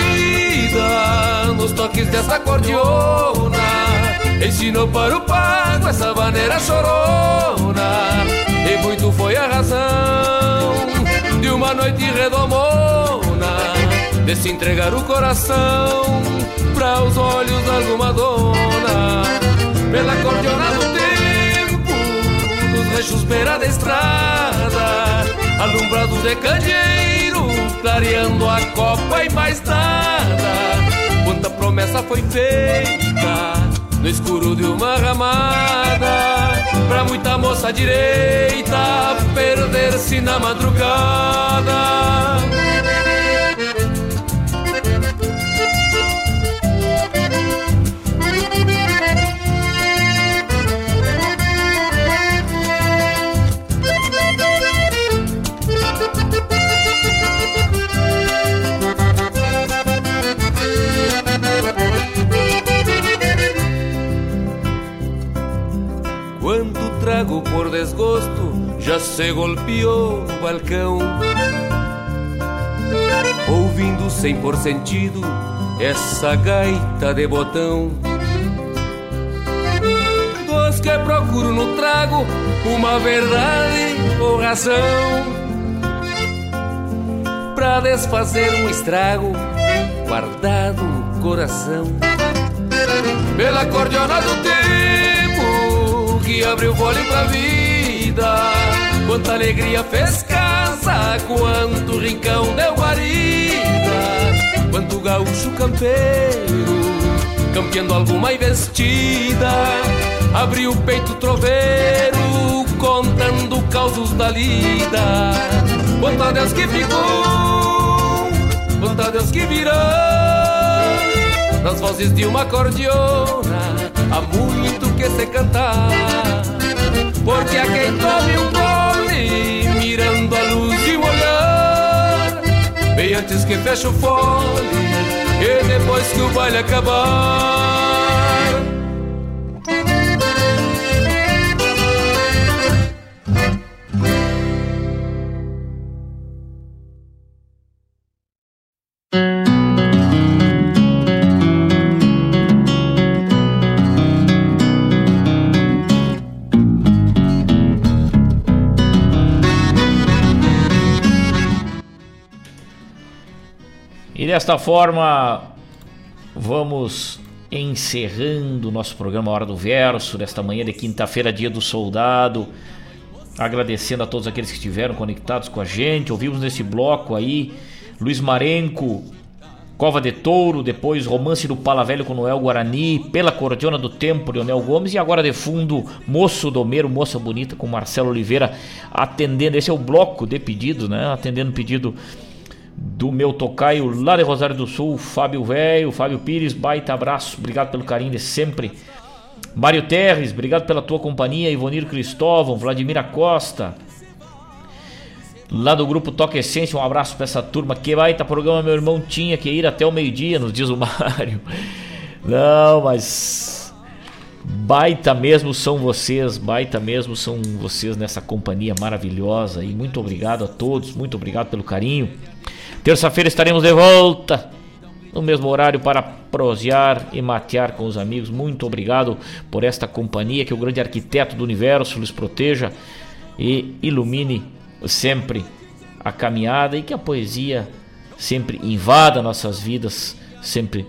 nos toques dessa cordiona. Ensinou para o pago essa maneira chorona. E muito foi a razão de uma noite redomona De se entregar o coração para os olhos de alguma dona. Pela cordiona do tempo, nos rechos beira da estrada Alumbrados de candeeiro, clareando a copa e mais nada Quanta promessa foi feita no escuro de uma ramada Pra muita moça direita perder-se na madrugada desgosto já se golpeou no balcão. Ouvindo sem por sentido essa gaita de botão. Dos que procuro no trago uma verdade ou razão. Pra desfazer um estrago guardado no coração. Pela cordiona do tempo que abriu vôlei pra vida. Quanta alegria fez casa, quanto rincão deu guarida, quanto gaúcho campeiro, campeando alguma investida. Abriu o peito troveiro, contando causos da lida. Quanto a Deus que ficou, quanto a Deus que virou nas vozes de uma cordiona há muito que se cantar. Porque a quem tome um gole mirando a luz de um olhar, bem antes que feche o fole e depois que o baile acabar. Desta forma, vamos encerrando o nosso programa Hora do Verso, desta manhã de quinta-feira, dia do soldado. Agradecendo a todos aqueles que estiveram conectados com a gente. Ouvimos nesse bloco aí Luiz Marenco, Cova de Touro, depois Romance do Pala Velho com Noel Guarani, Pela Cordiona do Tempo, Leonel Gomes, e agora de fundo Moço Domeiro, Moça Bonita com Marcelo Oliveira, atendendo. Esse é o bloco de pedidos, né? Atendendo pedido do meu tocaio lá de Rosário do Sul, Fábio Velho, Fábio Pires, baita abraço, obrigado pelo carinho de sempre Mário Terres, obrigado pela tua companhia. Ivonir Cristóvão, Vladimir Costa. Lá do grupo Toque Essência, um abraço pra essa turma. Que baita programa, meu irmão tinha que ir até o meio-dia, nos diz o *laughs* Mário. Não, mas. Baita mesmo são vocês, baita mesmo são vocês nessa companhia maravilhosa. E muito obrigado a todos, muito obrigado pelo carinho. Terça-feira estaremos de volta no mesmo horário para prosear e matear com os amigos. Muito obrigado por esta companhia. Que o grande arquiteto do universo lhes proteja e ilumine sempre a caminhada e que a poesia sempre invada nossas vidas, sempre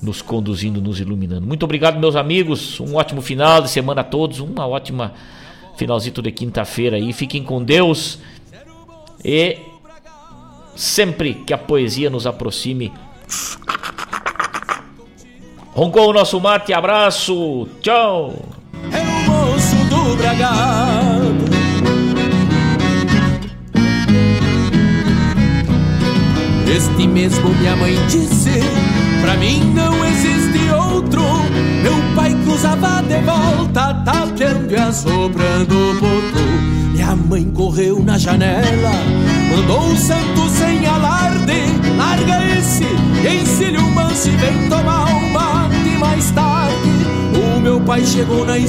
nos conduzindo, nos iluminando. Muito obrigado, meus amigos. Um ótimo final de semana a todos. Uma ótima finalzito de quinta-feira aí. Fiquem com Deus e sempre que a poesia nos aproxime. Roncou o nosso mate, abraço, tchau! É o moço do bragado Este mesmo minha mãe disse Pra mim não existe outro Meu pai cruzava de volta Tapeando e assoprando o potro Minha mãe correu na janela Mandou o santo sem alarde Larga esse, ensine o manso e vem tomar um mate mais tarde. O meu pai chegou na